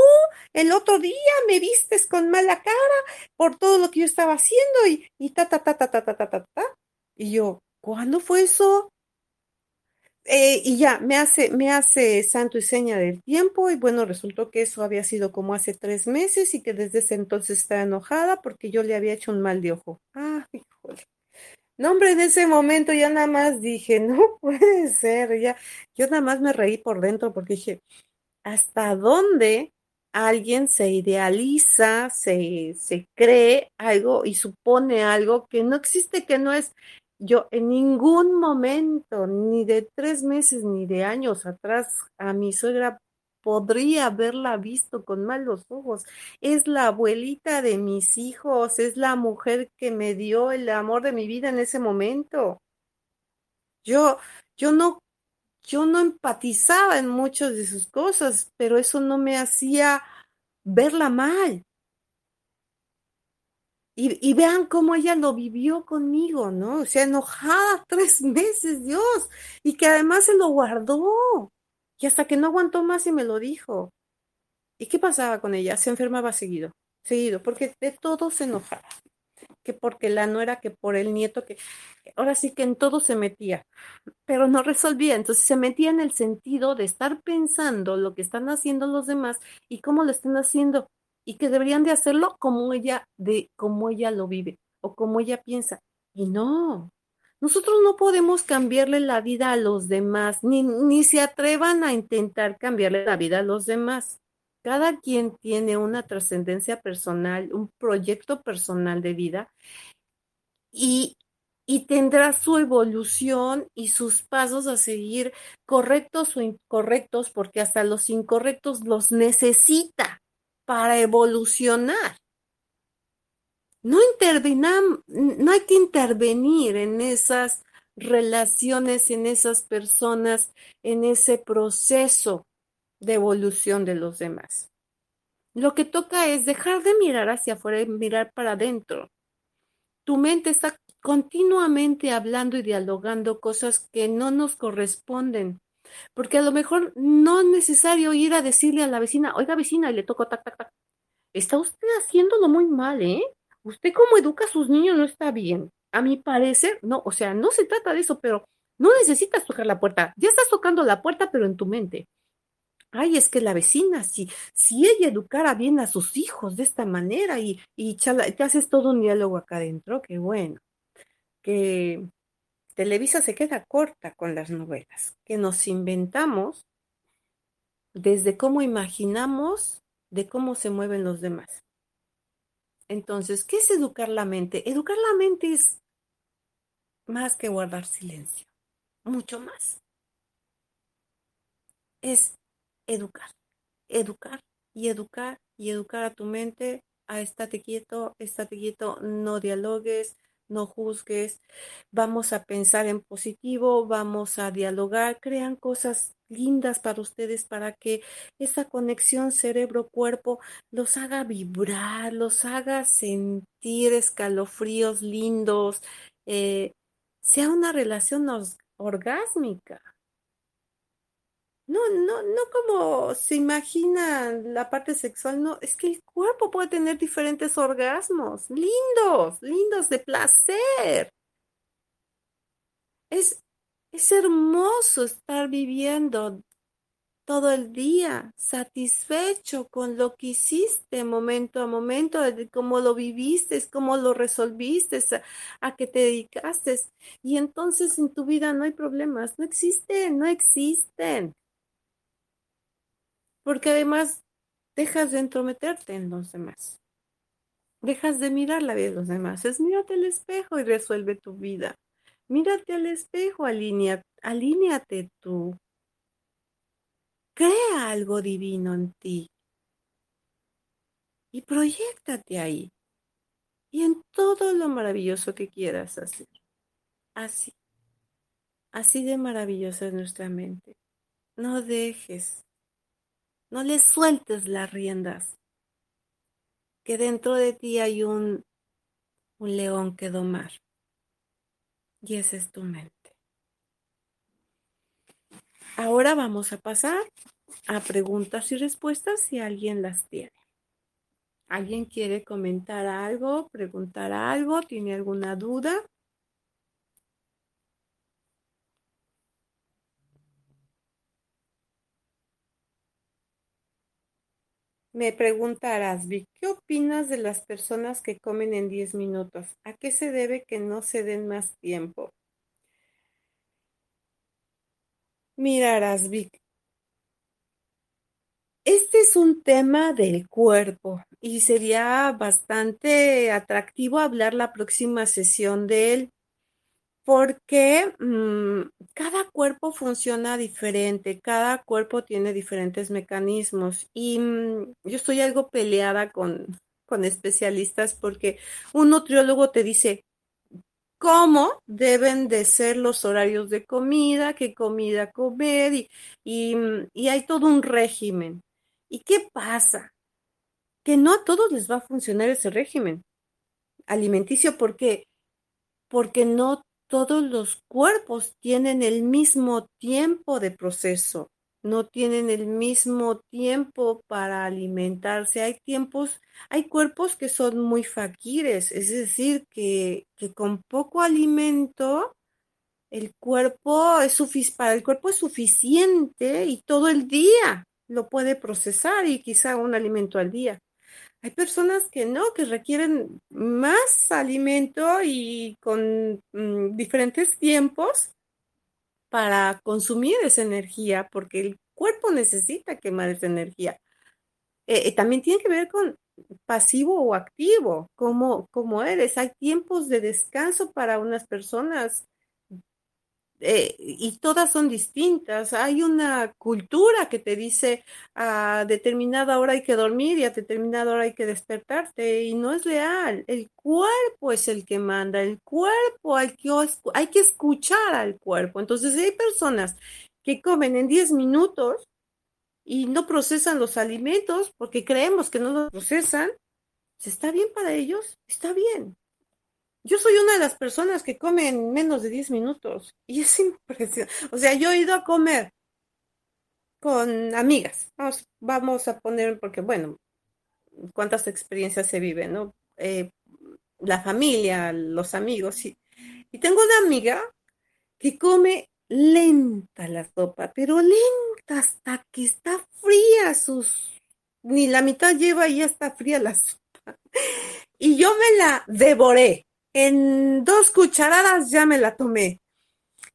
el otro día me vistes con mala cara por todo lo que yo estaba haciendo y, y ta, ta, ta, ta, ta, ta, ta, ta, ta. Y yo, ¿cuándo fue eso? Eh, y ya, me hace, me hace santo y seña del tiempo y bueno, resultó que eso había sido como hace tres meses y que desde ese entonces está enojada porque yo le había hecho un mal de ojo. Ah, híjole. No, hombre, en ese momento ya nada más dije, no puede ser, ya, yo nada más me reí por dentro porque dije, ¿hasta dónde alguien se idealiza, se, se cree algo y supone algo que no existe, que no es yo en ningún momento, ni de tres meses, ni de años atrás, a mi suegra podría haberla visto con malos ojos. Es la abuelita de mis hijos, es la mujer que me dio el amor de mi vida en ese momento. Yo, yo no, yo no empatizaba en muchas de sus cosas, pero eso no me hacía verla mal. Y, vean cómo ella lo vivió conmigo, ¿no? O sea, enojada tres meses, Dios, y que además se lo guardó. Y hasta que no aguantó más y me lo dijo. ¿Y qué pasaba con ella? Se enfermaba seguido, seguido, porque de todo se enojaba. Que porque la no era que por el nieto, que ahora sí que en todo se metía, pero no resolvía. Entonces se metía en el sentido de estar pensando lo que están haciendo los demás y cómo lo están haciendo y que deberían de hacerlo como ella, de como ella lo vive o como ella piensa. Y no, Nosotros no podemos cambiarle la vida a los demás, ni, ni se atrevan a intentar cambiarle la vida a los demás. Cada quien tiene una trascendencia personal, un proyecto personal de vida y, y tendrá su evolución y sus pasos a seguir correctos o incorrectos, porque hasta los incorrectos los necesita para evolucionar. No, no hay que intervenir en esas relaciones, en esas personas, en ese proceso de evolución de los demás. Lo que toca es dejar de mirar hacia afuera y mirar para adentro. Tu mente está continuamente hablando y dialogando cosas que no nos corresponden. Porque a lo mejor no es necesario ir a decirle a la vecina, oiga vecina, y le toco tac, tac, tac. Está usted haciéndolo muy mal, ¿eh? Usted como educa a sus niños no está bien. A mi parecer, no, o sea, no se trata de eso, pero no necesitas tocar la puerta. Ya estás tocando la puerta, pero en tu mente. Ay, es que la vecina, si, si ella educara bien a sus hijos de esta manera y, y te haces todo un diálogo acá adentro, qué bueno. Que Televisa se queda corta con las novelas, que nos inventamos desde cómo imaginamos de cómo se mueven los demás. Entonces, ¿qué es educar la mente? Educar la mente es más que guardar silencio, mucho más. Es educar, educar y educar y educar a tu mente a estate quieto, estate quieto, no dialogues, no juzgues, vamos a pensar en positivo, vamos a dialogar, crean cosas lindas para ustedes para que esa conexión cerebro-cuerpo los haga vibrar, los haga sentir escalofríos lindos, eh, sea una relación orgásmica. No, no, no como se imagina la parte sexual, no, es que el cuerpo puede tener diferentes orgasmos, lindos, lindos de placer. Es, es hermoso estar viviendo todo el día satisfecho con lo que hiciste momento a momento, de cómo lo viviste, cómo lo resolviste, a, a qué te dedicaste. Y entonces en tu vida no hay problemas, no existen, no existen porque además dejas de entrometerte en los demás. Dejas de mirar la vida de los demás. Es mírate al espejo y resuelve tu vida. Mírate al espejo, alinea, alíneate tú. Crea algo divino en ti. Y proyectate ahí. Y en todo lo maravilloso que quieras hacer. Así. Así de maravillosa es nuestra mente. No dejes no le sueltes las riendas, que dentro de ti hay un, un león que domar. Y esa es tu mente. Ahora vamos a pasar a preguntas y respuestas si alguien las tiene. ¿Alguien quiere comentar algo, preguntar algo, tiene alguna duda? Me preguntarás, Vic, ¿qué opinas de las personas que comen en 10 minutos? ¿A qué se debe que no se den más tiempo? Mirarás, Vic. Este es un tema del cuerpo y sería bastante atractivo hablar la próxima sesión de él porque mm, cada cuerpo funciona diferente, cada cuerpo tiene diferentes mecanismos y mm, yo estoy algo peleada con, con especialistas porque un nutriólogo te dice cómo deben de ser los horarios de comida, qué comida comer y, y, mm, y hay todo un régimen. ¿Y qué pasa? Que no a todos les va a funcionar ese régimen alimenticio porque porque no todos los cuerpos tienen el mismo tiempo de proceso, no tienen el mismo tiempo para alimentarse. Hay tiempos, hay cuerpos que son muy faquires, es decir, que, con poco alimento el cuerpo es para el cuerpo es suficiente y todo el día lo puede procesar y quizá un alimento al día. Hay personas que no, que requieren más alimento y con mm, diferentes tiempos para consumir esa energía, porque el cuerpo necesita quemar esa energía. Eh, eh, también tiene que ver con pasivo o activo, como, como eres. Hay tiempos de descanso para unas personas eh, y todas son distintas. Hay una cultura que te dice a determinada hora hay que dormir y a determinada hora hay que despertarte y no es real. El cuerpo es el que manda, el cuerpo hay que, hay que escuchar al cuerpo. Entonces hay personas que comen en 10 minutos y no procesan los alimentos porque creemos que no los procesan. Si está bien para ellos, está bien. Yo soy una de las personas que comen menos de 10 minutos y es impresionante. O sea, yo he ido a comer con amigas. Vamos, vamos a poner, porque bueno, cuántas experiencias se viven, ¿no? Eh, la familia, los amigos. Y, y tengo una amiga que come lenta la sopa, pero lenta hasta que está fría sus... Ni la mitad lleva y ya está fría la sopa. Y yo me la devoré. En dos cucharadas ya me la tomé.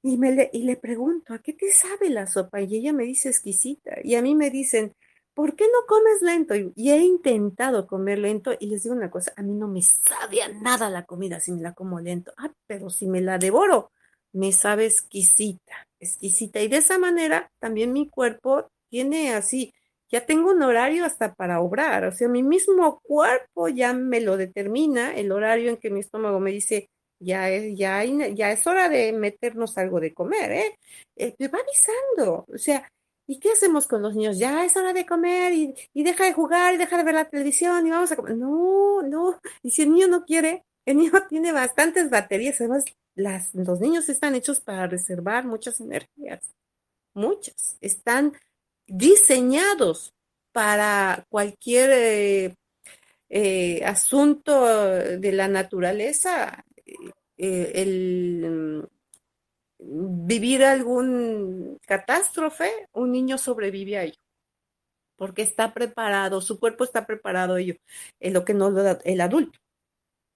Y, me le, y le pregunto, ¿a qué te sabe la sopa? Y ella me dice exquisita. Y a mí me dicen, ¿por qué no comes lento? Y, he intentado comer lento y les digo una cosa, a mí no me sabe a nada la comida si me la como lento. Ah, pero si me la devoro, me sabe exquisita, exquisita. Y de esa manera también mi cuerpo tiene así ya tengo un horario hasta para obrar, o sea, mi mismo cuerpo ya me lo determina, el horario en que mi estómago me dice, ya es, ya, ya es hora de meternos algo de comer, ¿eh? ¿eh? Me va avisando, o sea, ¿y qué hacemos con los niños? Ya es hora de comer y, y deja de jugar y deja de ver la televisión y vamos a comer. No, no, y si el niño no quiere, el niño tiene bastantes baterías, además las, los niños están hechos para reservar muchas energías, muchas, están diseñados para cualquier eh, eh, asunto de la naturaleza, eh, el vivir algún catástrofe, un niño sobrevive a ello, porque está preparado, su cuerpo está preparado ello, es lo que no lo da el adulto.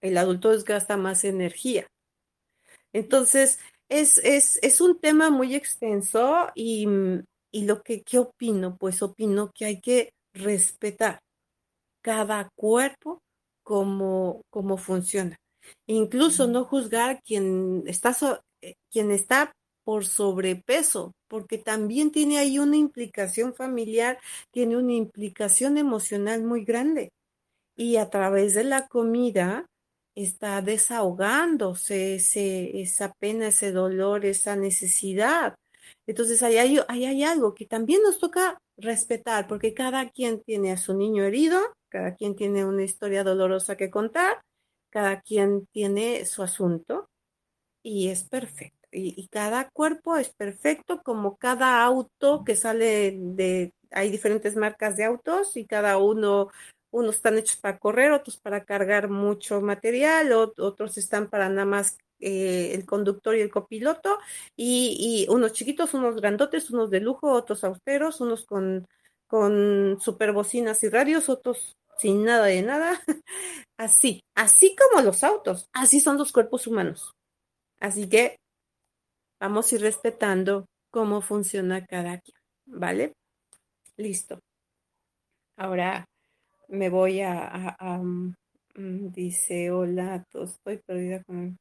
El adulto desgasta más energía. Entonces, es, es, es un tema muy extenso y y lo que, ¿qué opino? Pues opino que hay que respetar cada cuerpo como, como funciona. Incluso no juzgar quien está, eh, quien está por sobrepeso, porque también tiene ahí una implicación familiar, tiene una implicación emocional muy grande. Y a través de la comida está desahogándose ese, esa pena, ese dolor, esa necesidad. Entonces ahí hay, hay algo que también nos toca respetar, porque cada quien tiene a su niño herido, cada quien tiene una historia dolorosa que contar, cada quien tiene su asunto y es perfecto. Y, cada cuerpo es perfecto como cada auto que sale de, hay diferentes marcas de autos y cada uno, unos están hechos para correr, otros para cargar mucho material, otros están para nada más eh, el conductor y el copiloto, y, unos chiquitos, unos grandotes, unos de lujo, otros austeros, unos con, con super y radios, otros sin nada de nada. Así, así como los autos, así son los cuerpos humanos. Así que vamos a ir respetando cómo funciona cada quien, ¿vale? Listo. Ahora me voy a, mm, dice, hola, estoy perdida con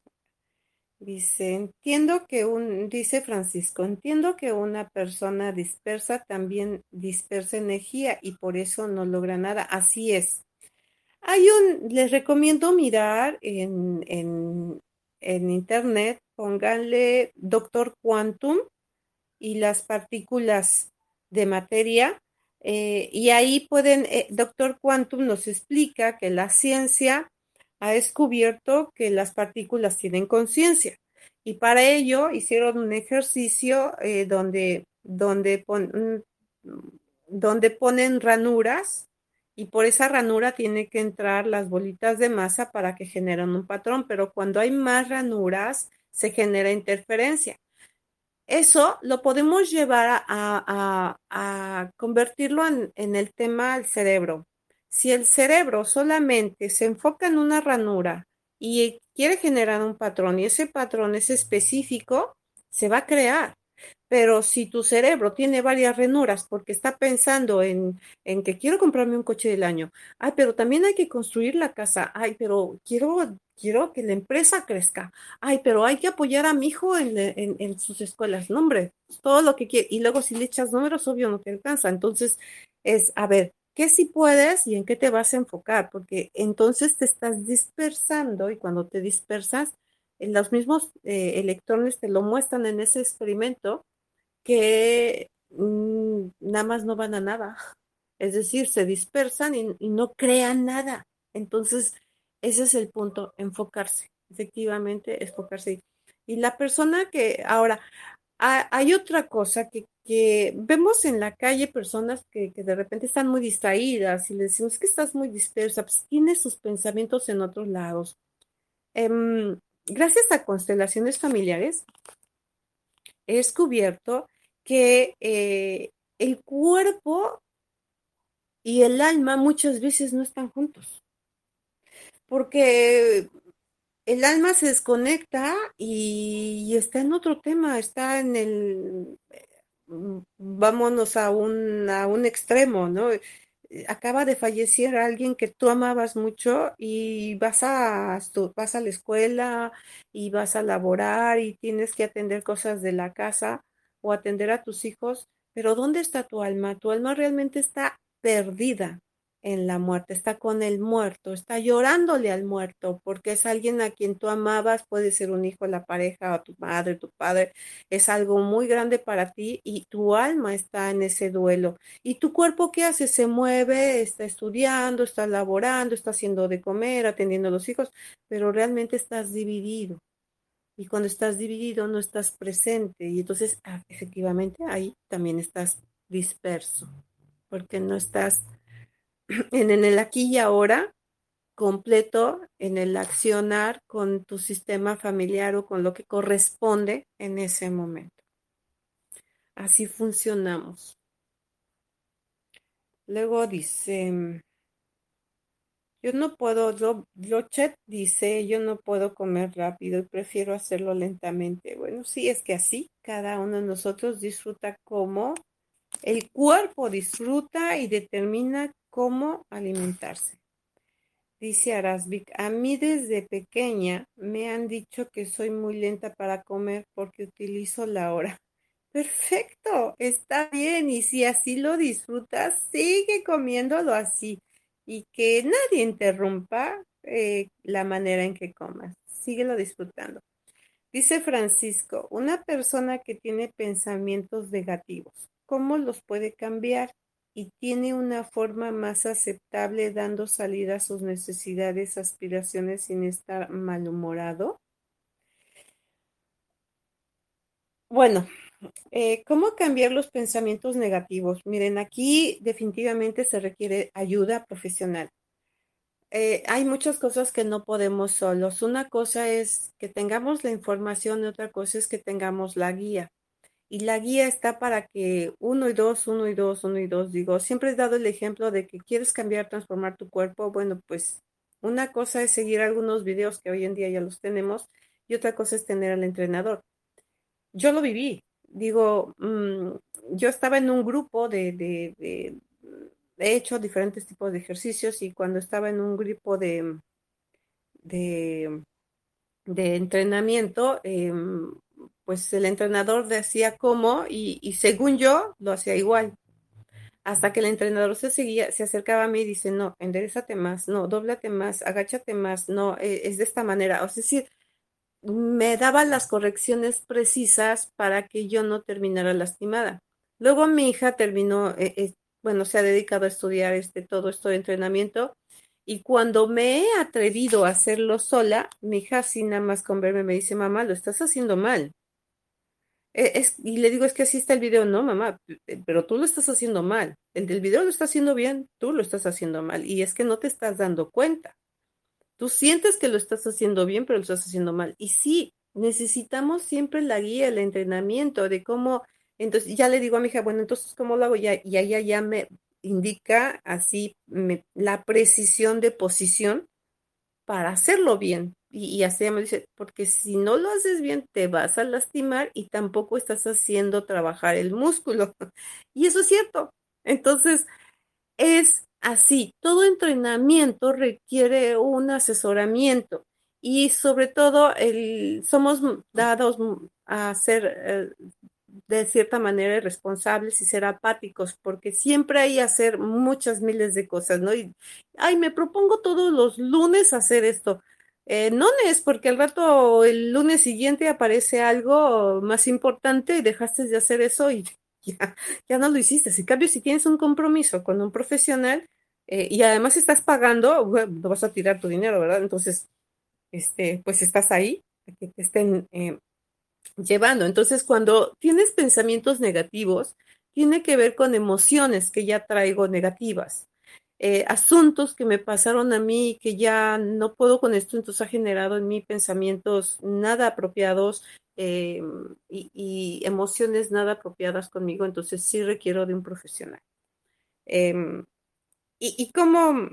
Dice, entiendo que un, dice Francisco, entiendo que una persona dispersa también dispersa energía y por eso no logra nada. Así es. Hay un, les recomiendo mirar en, en, en internet, pónganle Doctor Quantum y las partículas de materia. Eh, y ahí pueden, eh, Doctor Quantum nos explica que la ciencia ha descubierto que las partículas tienen conciencia. Y para ello hicieron un ejercicio eh, donde, donde, donde ponen ranuras y por esa ranura tiene que entrar las bolitas de masa para que generen un patrón, pero cuando hay más ranuras se genera interferencia. Eso lo podemos llevar a, convertirlo en, el tema del cerebro. Si el cerebro solamente se enfoca en una ranura y quiere generar un patrón y ese patrón es específico, se va a crear. Pero si tu cerebro tiene varias ranuras porque está pensando en, en, que quiero comprarme un coche del año, ay, pero también hay que construir la casa, ay, pero quiero, quiero que la empresa crezca, ay, pero hay que apoyar a mi hijo en, en, en sus escuelas, no, hombre, todo lo que quiere. Y luego si le echas números, obvio, no te alcanza. Entonces, es, a ver, qué sí puedes y en qué te vas a enfocar, porque entonces te estás dispersando y cuando te dispersas, los mismos eh, electrones te lo muestran en ese experimento que mm, nada más no van a nada. Es decir, se dispersan y no crean nada. Entonces, ese es el punto, enfocarse. Efectivamente, enfocarse. Y la persona que ahora, hay otra cosa que, vemos en la calle personas que, de repente están muy distraídas y le decimos que estás muy dispersa, pues tiene sus pensamientos en otros lados. Em, gracias a constelaciones familiares, he descubierto que eh, el cuerpo y el alma muchas veces no están juntos. Porque el alma se desconecta y, está en otro tema, está en el, mm, vámonos a un, a un extremo, ¿no? Acaba de fallecer alguien que tú amabas mucho y vas a, vas a la escuela y vas a laborar y tienes que atender cosas de la casa o atender a tus hijos, pero ¿dónde está tu alma? Tu alma realmente está perdida en la muerte, está con el muerto, está llorándole al muerto, porque es alguien a quien tú amabas, puede ser un hijo, la pareja, o tu madre, tu padre, es algo muy grande para ti y tu alma está en ese duelo. ¿Y tu cuerpo qué hace? Se mueve, está estudiando, está laborando, está haciendo de comer, atendiendo a los hijos, pero realmente estás dividido. Y cuando estás dividido no estás presente y entonces ah, efectivamente ahí también estás disperso, porque no estás en, el aquí y ahora completo en el accionar con tu sistema familiar o con lo que corresponde en ese momento. Así funcionamos. Luego dice, yo no puedo, Lochet dice, yo no puedo comer rápido y prefiero hacerlo lentamente. Bueno, sí, es que así cada uno de nosotros disfruta como el cuerpo disfruta y determina cómo alimentarse. Dice Arasvik, a mí desde pequeña me han dicho que soy muy lenta para comer porque utilizo la hora. Perfecto, está bien y si así lo disfrutas, sigue comiéndolo así y que nadie interrumpa eh, la manera en que comas. Síguelo disfrutando. Dice Francisco, una persona que tiene pensamientos negativos, ¿cómo los puede cambiar? Y tiene una forma más aceptable dando salida a sus necesidades, aspiraciones sin estar malhumorado? Bueno, eh, ¿cómo cambiar los pensamientos negativos? Miren, aquí definitivamente se requiere ayuda profesional. Eh, hay muchas cosas que no podemos solos. Una cosa es que tengamos la información y otra cosa es que tengamos la guía y la guía está para que uno y dos, uno y dos, uno y dos, digo, siempre he dado el ejemplo de que quieres cambiar, transformar tu cuerpo, bueno, pues una cosa es seguir algunos videos que hoy en día ya los tenemos y otra cosa es tener al entrenador. Yo lo viví, digo, mm, yo estaba en un grupo de, de, de, he hecho diferentes tipos de ejercicios y cuando estaba en un grupo de, de, de entrenamiento, eh, pues el entrenador decía cómo y, según yo lo hacía igual. Hasta que el entrenador se seguía, se acercaba a mí y dice, no, enderezate más, no, dóblate más, agáchate más, no, e, es de esta manera. O sea, decir, me daba las correcciones precisas para que yo no terminara lastimada. Luego mi hija terminó, eh, eh, bueno, se ha dedicado a estudiar este, todo esto de entrenamiento y cuando me he atrevido a hacerlo sola, mi hija, sin nada más con verme, me dice, mamá, lo estás haciendo mal. E, es, y le digo, es que así está el video, no, mamá, eh, pero tú lo estás haciendo mal. El del video lo está haciendo bien, tú lo estás haciendo mal. Y es que no te estás dando cuenta. Tú sientes que lo estás haciendo bien, pero lo estás haciendo mal. Y sí, necesitamos siempre la guía, el entrenamiento de cómo, entonces ya le digo a mi hija, bueno, entonces, ¿cómo lo hago? Ya, y ella ya me, indica así la precisión de posición para hacerlo bien. Y, así me dice, porque si no lo haces bien, te vas a lastimar y tampoco estás haciendo trabajar el músculo. Y eso es cierto. Entonces, es así. Todo entrenamiento requiere un asesoramiento y sobre todo el, somos dados a ser eh, de cierta manera irresponsables y ser apáticos, porque siempre hay hacer muchas miles de cosas, ¿no? Y, ay, me propongo todos los lunes hacer esto. Eh, no es porque al rato, el lunes siguiente aparece algo más importante y dejaste de hacer eso y ya, no lo hiciste. En cambio, si tienes un compromiso con un profesional eh, y además estás pagando, bueno, no vas a tirar tu dinero, ¿verdad? Entonces, este, pues estás ahí, que te estén eh, llevando. Entonces, cuando tienes pensamientos negativos, tiene que ver con emociones que ya traigo negativas. Eh, asuntos que me pasaron a mí que ya no puedo con esto, entonces ha generado en mí pensamientos nada apropiados eh, y, emociones nada apropiadas conmigo, entonces sí requiero de un profesional. Em, y, y como,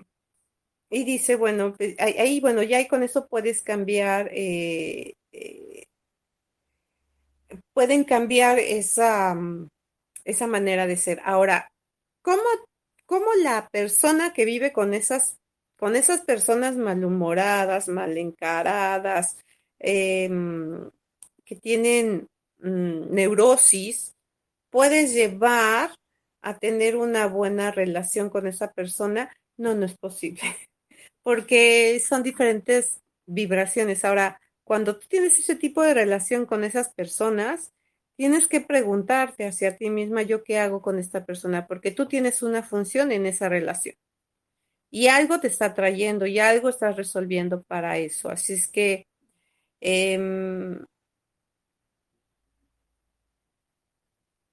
y dice, bueno, pues, ahí, bueno, ya con eso puedes cambiar eh, pueden cambiar esa, esa manera de ser. Ahora, ¿cómo, ¿cómo, la persona que vive con esas, con esas personas malhumoradas, mal encaradas, em, que tienen mm, neurosis, puedes llevar a tener una buena relación con esa persona? No, no es posible, porque son diferentes vibraciones. Ahora, cuando tú tienes ese tipo de relación con esas personas, tienes que preguntarte hacia ti misma, yo qué hago con esta persona, porque tú tienes una función en esa relación. Y algo te está trayendo y algo estás resolviendo para eso. Así es que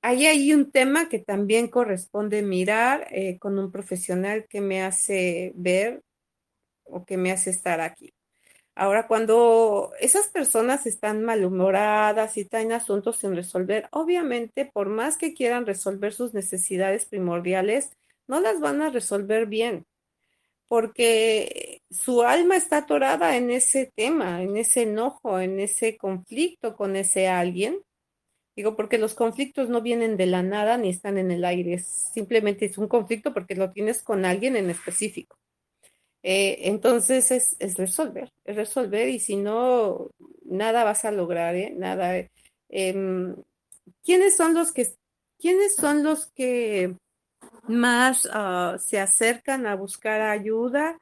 ahí hay un tema que también corresponde mirar eh, con un profesional que me hace ver o que me hace estar aquí. Ahora, cuando esas personas están malhumoradas y tienen asuntos sin resolver, obviamente, por más que quieran resolver sus necesidades primordiales, no las van a resolver bien, porque su alma está atorada en ese tema, en ese enojo, en ese conflicto con ese alguien. Digo, porque los conflictos no vienen de la nada ni están en el aire, simplemente es un conflicto porque lo tienes con alguien en específico. Eh, entonces es, resolver, es resolver y si no, nada vas a lograr, ¿eh? Nada. Em, ¿Quiénes son los que, quiénes son los que más ah, se acercan a buscar ayuda?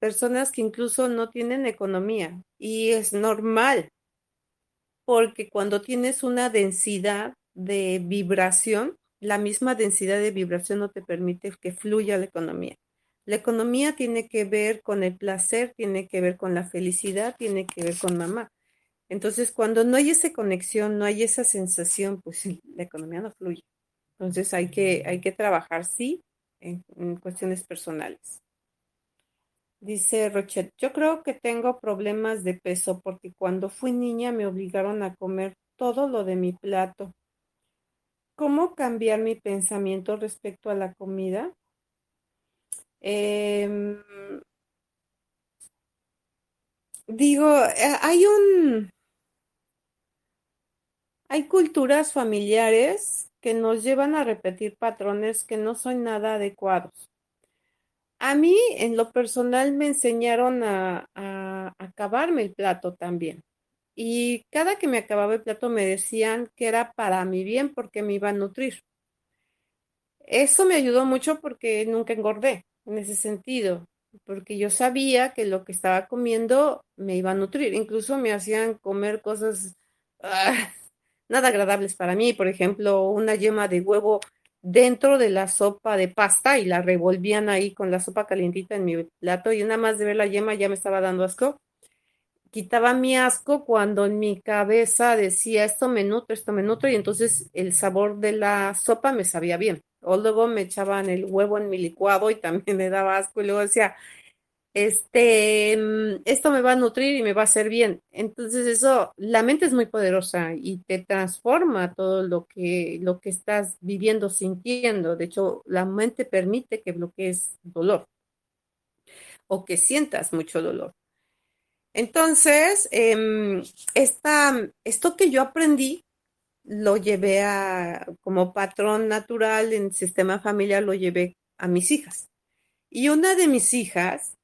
Personas que incluso no tienen economía y es normal, porque cuando tienes una densidad de vibración, la misma densidad de vibración no te permite que fluya la economía. La economía tiene que ver con el placer, tiene que ver con la felicidad, tiene que ver con mamá. Entonces, cuando no hay esa conexión, no hay esa sensación, pues la economía no fluye. Entonces, hay que, hay que trabajar, sí, en, cuestiones personales. Dice Rochet, yo creo que tengo problemas de peso porque cuando fui niña me obligaron a comer todo lo de mi plato. ¿Cómo cambiar mi pensamiento respecto a la comida? Em, digo, eh, hay un, hay culturas familiares que nos llevan a repetir patrones que no son nada adecuados. A mí, en lo personal, me enseñaron a, a acabarme el plato también. Y cada que me acababa el plato me decían que era para mi bien porque me iba a nutrir. Eso me ayudó mucho porque nunca engordé en ese sentido, porque yo sabía que lo que estaba comiendo me iba a nutrir. Incluso me hacían comer cosas ah, nada agradables para mí, por ejemplo, una yema de huevo dentro de la sopa de pasta y la revolvían ahí con la sopa calientita en mi plato y nada más de ver la yema ya me estaba dando asco. Quitaba mi asco cuando en mi cabeza decía esto me nutre, esto me nutre y entonces el sabor de la sopa me sabía bien. O luego me echaban el huevo en mi licuado y también me daba asco. Y luego decía, este, mm, esto me va a nutrir y me va a hacer bien. Entonces eso, la mente es muy poderosa y te transforma todo lo que, lo que estás viviendo, sintiendo. De hecho, la mente permite que bloquees dolor o que sientas mucho dolor. Entonces, em, esto que yo aprendí, lo llevé a, como patrón natural en sistema familiar, lo llevé a mis hijas. Y una de mis hijas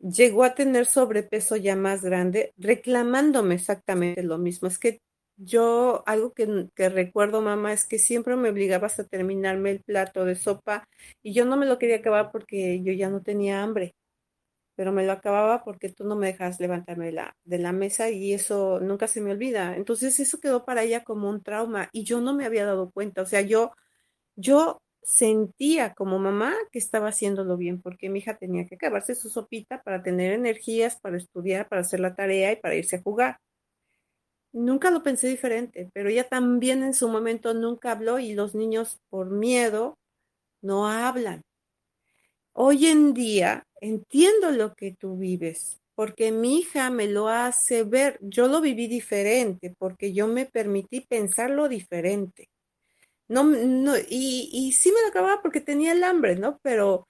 llegó a tener sobrepeso ya más grande, reclamándome exactamente lo mismo. Es que yo, algo que, que, recuerdo, mamá, es que siempre me obligabas a terminarme el plato de sopa y yo no me lo quería acabar porque yo ya no tenía hambre pero me lo acababa porque tú no me dejas levantarme de la, de la mesa y eso nunca se me olvida. Entonces eso quedó para ella como un trauma y yo no me había dado cuenta. O sea, yo, yo sentía como mamá que estaba haciéndolo bien porque mi hija tenía que acabarse su sopita para tener energías, para estudiar, para hacer la tarea y para irse a jugar. Nunca lo pensé diferente, pero ella también en su momento nunca habló y los niños por miedo no hablan. Hoy en día entiendo lo que tú vives, porque mi hija me lo hace ver. Yo lo viví diferente, porque yo me permití pensarlo diferente. No, no, y, y sí me lo acababa porque tenía el hambre, ¿no? Pero,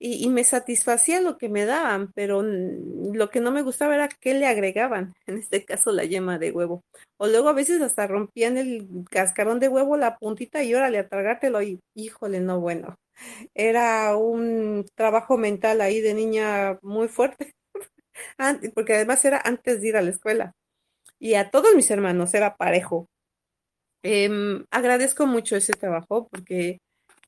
y, me satisfacía lo que me daban, pero lo que no me gustaba era qué le agregaban, en este caso la yema de huevo. O luego a veces hasta rompían el cascarón de huevo, la puntita y órale a tragártelo y híjole, no, bueno. Era un trabajo mental ahí de niña muy fuerte, porque además era antes de ir a la escuela. Y a todos mis hermanos era parejo. Em, agradezco mucho ese trabajo porque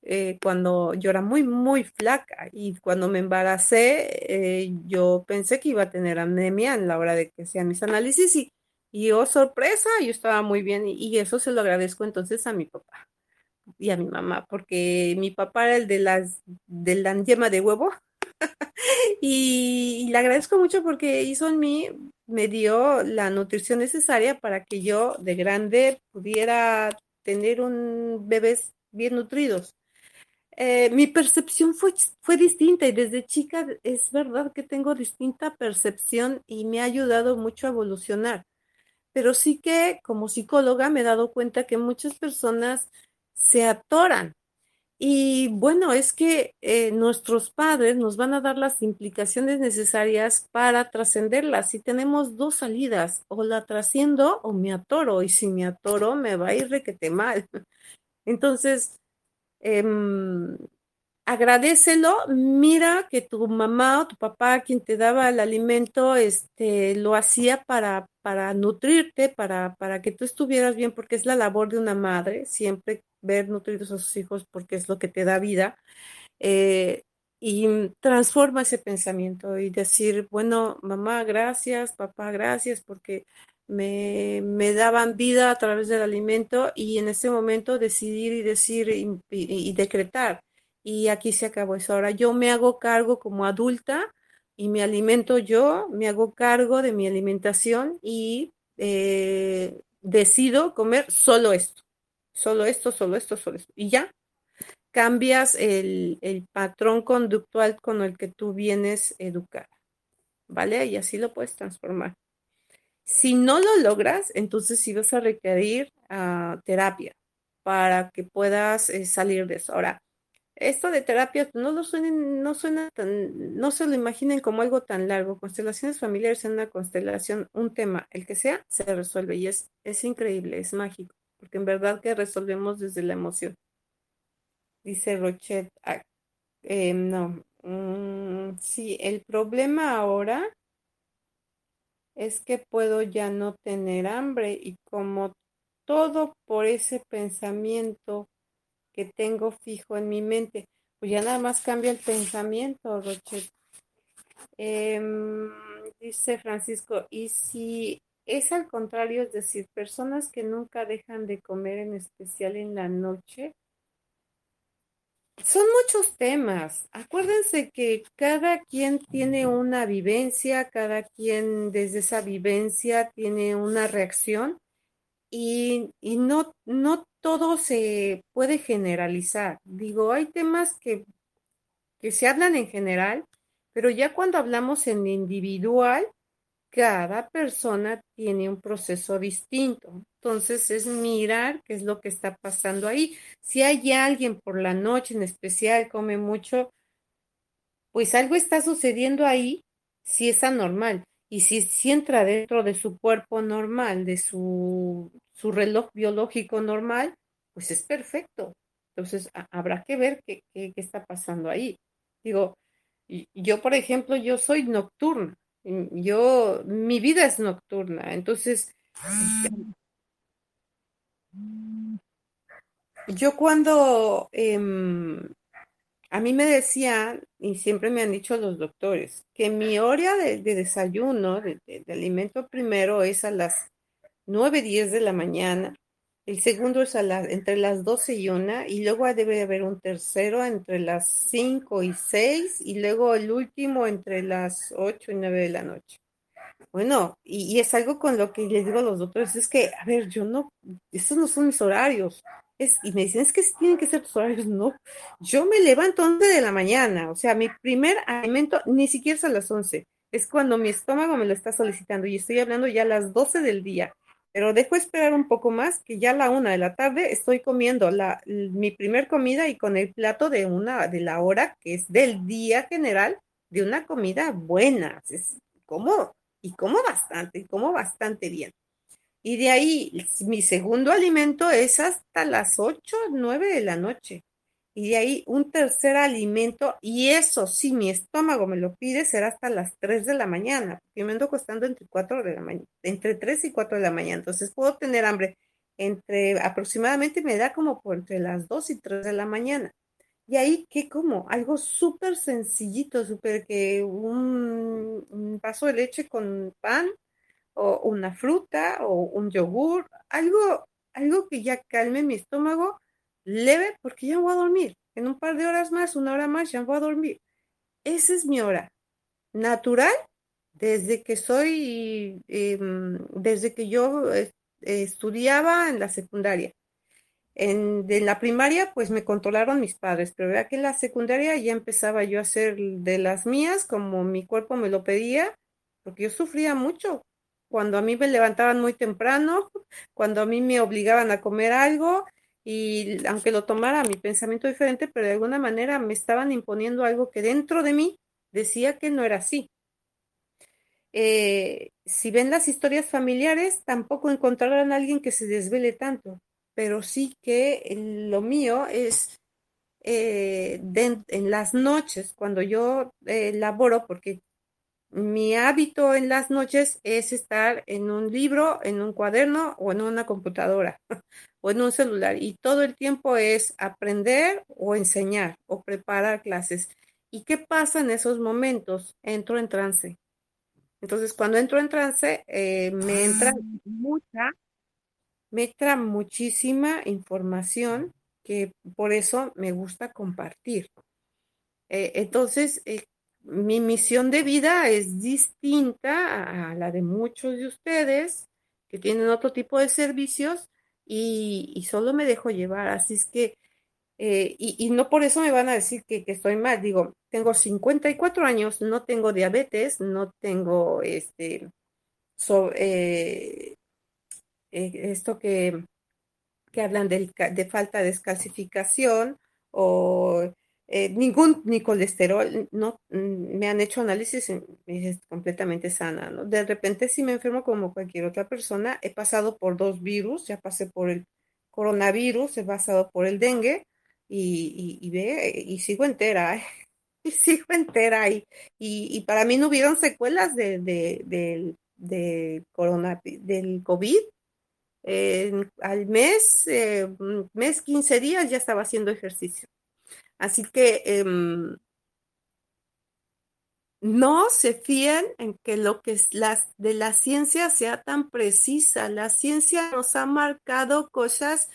eh, cuando yo era muy, muy flaca y cuando me embaracé, eh, yo pensé que iba a tener anemia en la hora de que hacían mis análisis y, y oh sorpresa, yo estaba muy bien y eso se lo agradezco entonces a mi papá y a mi mamá, porque mi papá era el de las de la yema de huevo. y, le agradezco mucho porque hizo en mí, me dio la nutrición necesaria para que yo de grande pudiera tener un bebés bien nutridos. Eh, mi percepción fue, fue distinta y desde chica es verdad que tengo distinta percepción y me ha ayudado mucho a evolucionar. Pero sí que como psicóloga me he dado cuenta que muchas personas se atoran. Y bueno, es que eh, nuestros padres nos van a dar las implicaciones necesarias para trascenderlas. Si tenemos dos salidas, o la trasciendo o me atoro, y si me atoro me va a ir requete mal. Entonces, eh, agradecelo, mira que tu mamá o tu papá, quien te daba el alimento, este, lo hacía para, para nutrirte, para, para que tú estuvieras bien, porque es la labor de una madre, siempre ver nutridos a sus hijos porque es lo que te da vida. Eh, y transforma ese pensamiento y decir, bueno, mamá, gracias, papá, gracias, porque me, me, daban vida a través del alimento y en ese momento decidir y decir y decretar y aquí se acabó eso. Ahora yo me hago cargo como adulta y me alimento yo, me hago cargo de mi alimentación y eh, decido comer solo esto, solo esto, solo esto, solo esto. Y ya cambias el, el patrón conductual con el que tú vienes educar, ¿vale? Y así lo puedes transformar. Si no lo logras, entonces sí vas a requerir uh, terapia para que puedas eh, salir de eso. Ahora, esto de terapia no lo suenen, no suena tan, no se lo imaginen como algo tan largo. Constelaciones familiares en una constelación, un tema, el que sea, se resuelve y es, es increíble, es mágico, porque en verdad que resolvemos desde la emoción. Dice Rochet, ah, eh, no, mm, sí, el problema ahora es que puedo ya no tener hambre y como todo por ese pensamiento que tengo fijo en mi mente. Pues ya nada más cambia el pensamiento, Rochet. Em, dice Francisco, y si es al contrario, es decir, personas que nunca dejan de comer, en especial en la noche, son muchos temas. Acuérdense que cada quien tiene una vivencia, cada quien desde esa vivencia tiene una reacción y, y no, no todo se puede generalizar. Digo, hay temas que, que se hablan en general Pero ya cuando hablamos en individual, cada persona tiene un proceso distinto. Entonces es mirar qué es lo que está pasando ahí. Si hay alguien por la noche en especial come mucho, pues algo está sucediendo ahí si es anormal. Y si, si entra dentro de su cuerpo normal, de su, su reloj biológico normal, pues es perfecto. Entonces habrá que ver qué, qué, qué está pasando ahí. Digo, yo, por ejemplo, yo soy nocturna. Yo, mi vida es nocturna. Entonces, yo cuando em, a mí me decían, y siempre me han dicho los doctores, que mi hora de, desayuno, de, alimento primero, es a las 9, 10 de la mañana. El segundo es a entre las 12 y 1, y luego debe haber un tercero entre las 5 y 6, y luego el último entre las 8 y 9 de la noche. Bueno, y, es algo con lo que les digo a los doctores, es que, a ver, yo no, estos no son mis horarios. Es, y me dicen, es que tienen que ser tus horarios. No, yo me levanto a 11 de la mañana, o sea, mi primer alimento ni siquiera es a las 11, es cuando mi estómago me lo está solicitando y estoy hablando ya a las 12 del día. Pero dejo esperar un poco más, que ya a la una de la tarde estoy comiendo la, mi primer comida y con el plato de una de la hora, que es del día general, de una comida buena. Es como y como bastante, y como bastante bien. Y de ahí, mi segundo alimento es hasta las 8, 9 de la noche. Y de ahí un tercer alimento, y eso si mi estómago me lo pide, será hasta las 3 de la mañana, porque me ando costando entre 4 de la mañana, entre 3 y 4 de la mañana. Entonces puedo tener hambre entre aproximadamente me da como por entre las 2 y 3 de la mañana. Y ahí, ¿qué como? Algo súper sencillito, súper que un, vaso de leche con pan o una fruta o un yogur, algo, algo que ya calme mi estómago leve porque ya voy a dormir. En un par de horas más, una hora más, ya voy a dormir. Esa es mi hora. Natural, desde que soy, em, desde que yo eh, estudiaba en la secundaria. En, la primaria, pues me controlaron mis padres, pero vea que en la secundaria ya empezaba yo a hacer de las mías como mi cuerpo me lo pedía, porque yo sufría mucho. Cuando a mí me levantaban muy temprano, cuando a mí me obligaban a comer algo, y aunque lo tomara mi pensamiento diferente, pero de alguna manera me estaban imponiendo algo que dentro de mí decía que no era así. Eh, si ven las historias familiares, tampoco encontrarán a alguien que se desvele tanto pero sí que lo mío es eh, en las noches, cuando yo eh, laboro, porque mi hábito en las noches es estar en un libro, en un cuaderno o en una computadora o en un celular y todo el tiempo es aprender o enseñar o preparar clases. ¿Y qué pasa en esos momentos? Entro en trance. Entonces, cuando entro en trance, eh, me entra ah. mucha me trae muchísima información que por eso me gusta compartir. Eh, entonces, eh, mi misión de vida es distinta a la de muchos de ustedes que tienen otro tipo de servicios y, solo me dejo llevar. Así es que, eh, y, no por eso me van a decir que, estoy mal. Digo, tengo 54 años, no tengo diabetes, no tengo este, eh, esto que, que hablan de, de, falta de descalcificación o eh, ningún ni colesterol, no mm, me han hecho análisis y es completamente sana, ¿no? De repente si me enfermo como cualquier otra persona, he pasado por dos virus, ya pasé por el coronavirus, he pasado por el dengue y, ve, y sigo entera, y sigo entera y, y, para mí no hubieron secuelas de, de, de, de corona, del COVID, al mes, eh, mes 15 días ya estaba haciendo ejercicio. Así que em, no se fíen en que lo que es las, de la ciencia sea tan precisa. La ciencia nos ha marcado cosas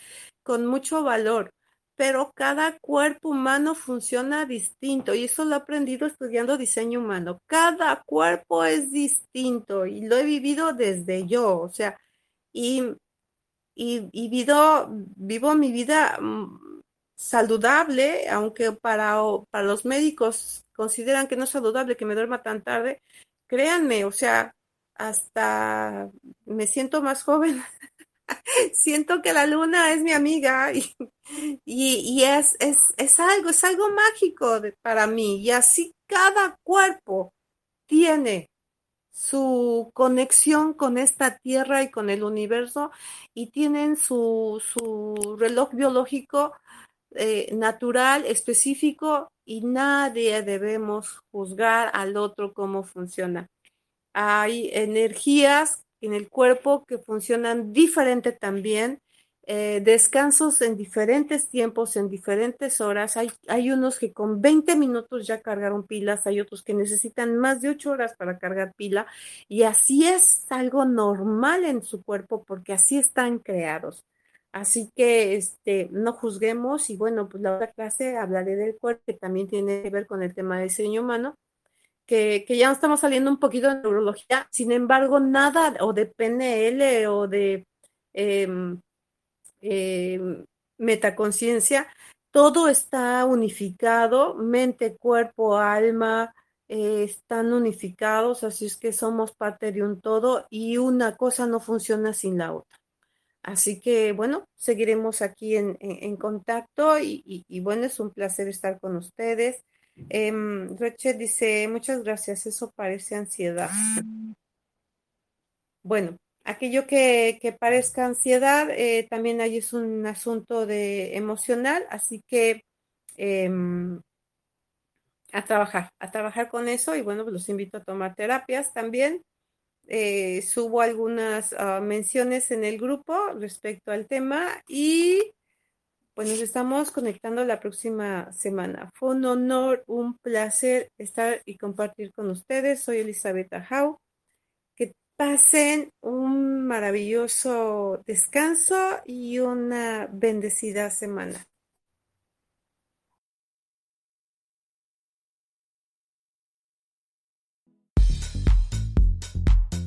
con mucho valor, pero cada cuerpo humano funciona distinto y eso lo he aprendido estudiando diseño humano. Cada cuerpo es distinto y lo he vivido desde yo, o sea, y y, vivo, vivo mi vida mm, saludable, aunque para, para los médicos consideran que no es saludable que me duerma tan tarde, créanme, o sea, hasta me siento más joven. Siento que la luna es mi amiga y, y, es, es, es, algo, es algo mágico para mí. Y así cada cuerpo tiene su conexión con esta tierra y con el universo y tienen su, su reloj biológico eh, natural, específico y nadie debemos juzgar al otro cómo funciona. Hay energías en el cuerpo que funcionan diferente también eh, descansos en diferentes tiempos, en diferentes horas. Hay, hay unos que con 20 minutos ya cargaron pilas, hay otros que necesitan más de 8 horas para cargar pila y así es algo normal en su cuerpo porque así están creados. Así que este, no juzguemos y bueno, pues la otra clase hablaré del cuerpo que también tiene que ver con el tema del diseño humano. Que, que ya estamos saliendo un poquito de neurología, sin embargo, nada o de PNL o de em, eh, metaconciencia, todo está unificado, mente, cuerpo, alma, eh, están unificados, así es que somos parte de un todo y una cosa no funciona sin la otra. Así que bueno, seguiremos aquí en, contacto y, bueno, es un placer estar con ustedes. Eh, dice, muchas gracias, eso parece ansiedad. Bueno, aquello que, parezca ansiedad, eh, también ahí es un asunto de emocional, así que em, a trabajar, a trabajar con eso y bueno, pues los invito a tomar terapias también. Eh, subo algunas ah, menciones en el grupo respecto al tema y pues nos estamos conectando la próxima semana. Fue un honor, un placer estar y compartir con ustedes. Soy Elizabeth Ajau pasen un maravilloso descanso y una bendecida semana.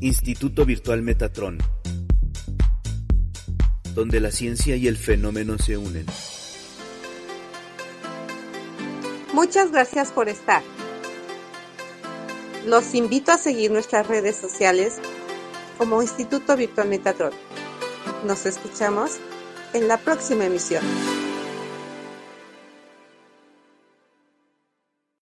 Instituto Virtual Metatron, donde la ciencia y el fenómeno se unen. Muchas gracias por estar. Los invito a seguir nuestras redes sociales como Instituto Virtual Metatron. Nos escuchamos en la próxima emisión.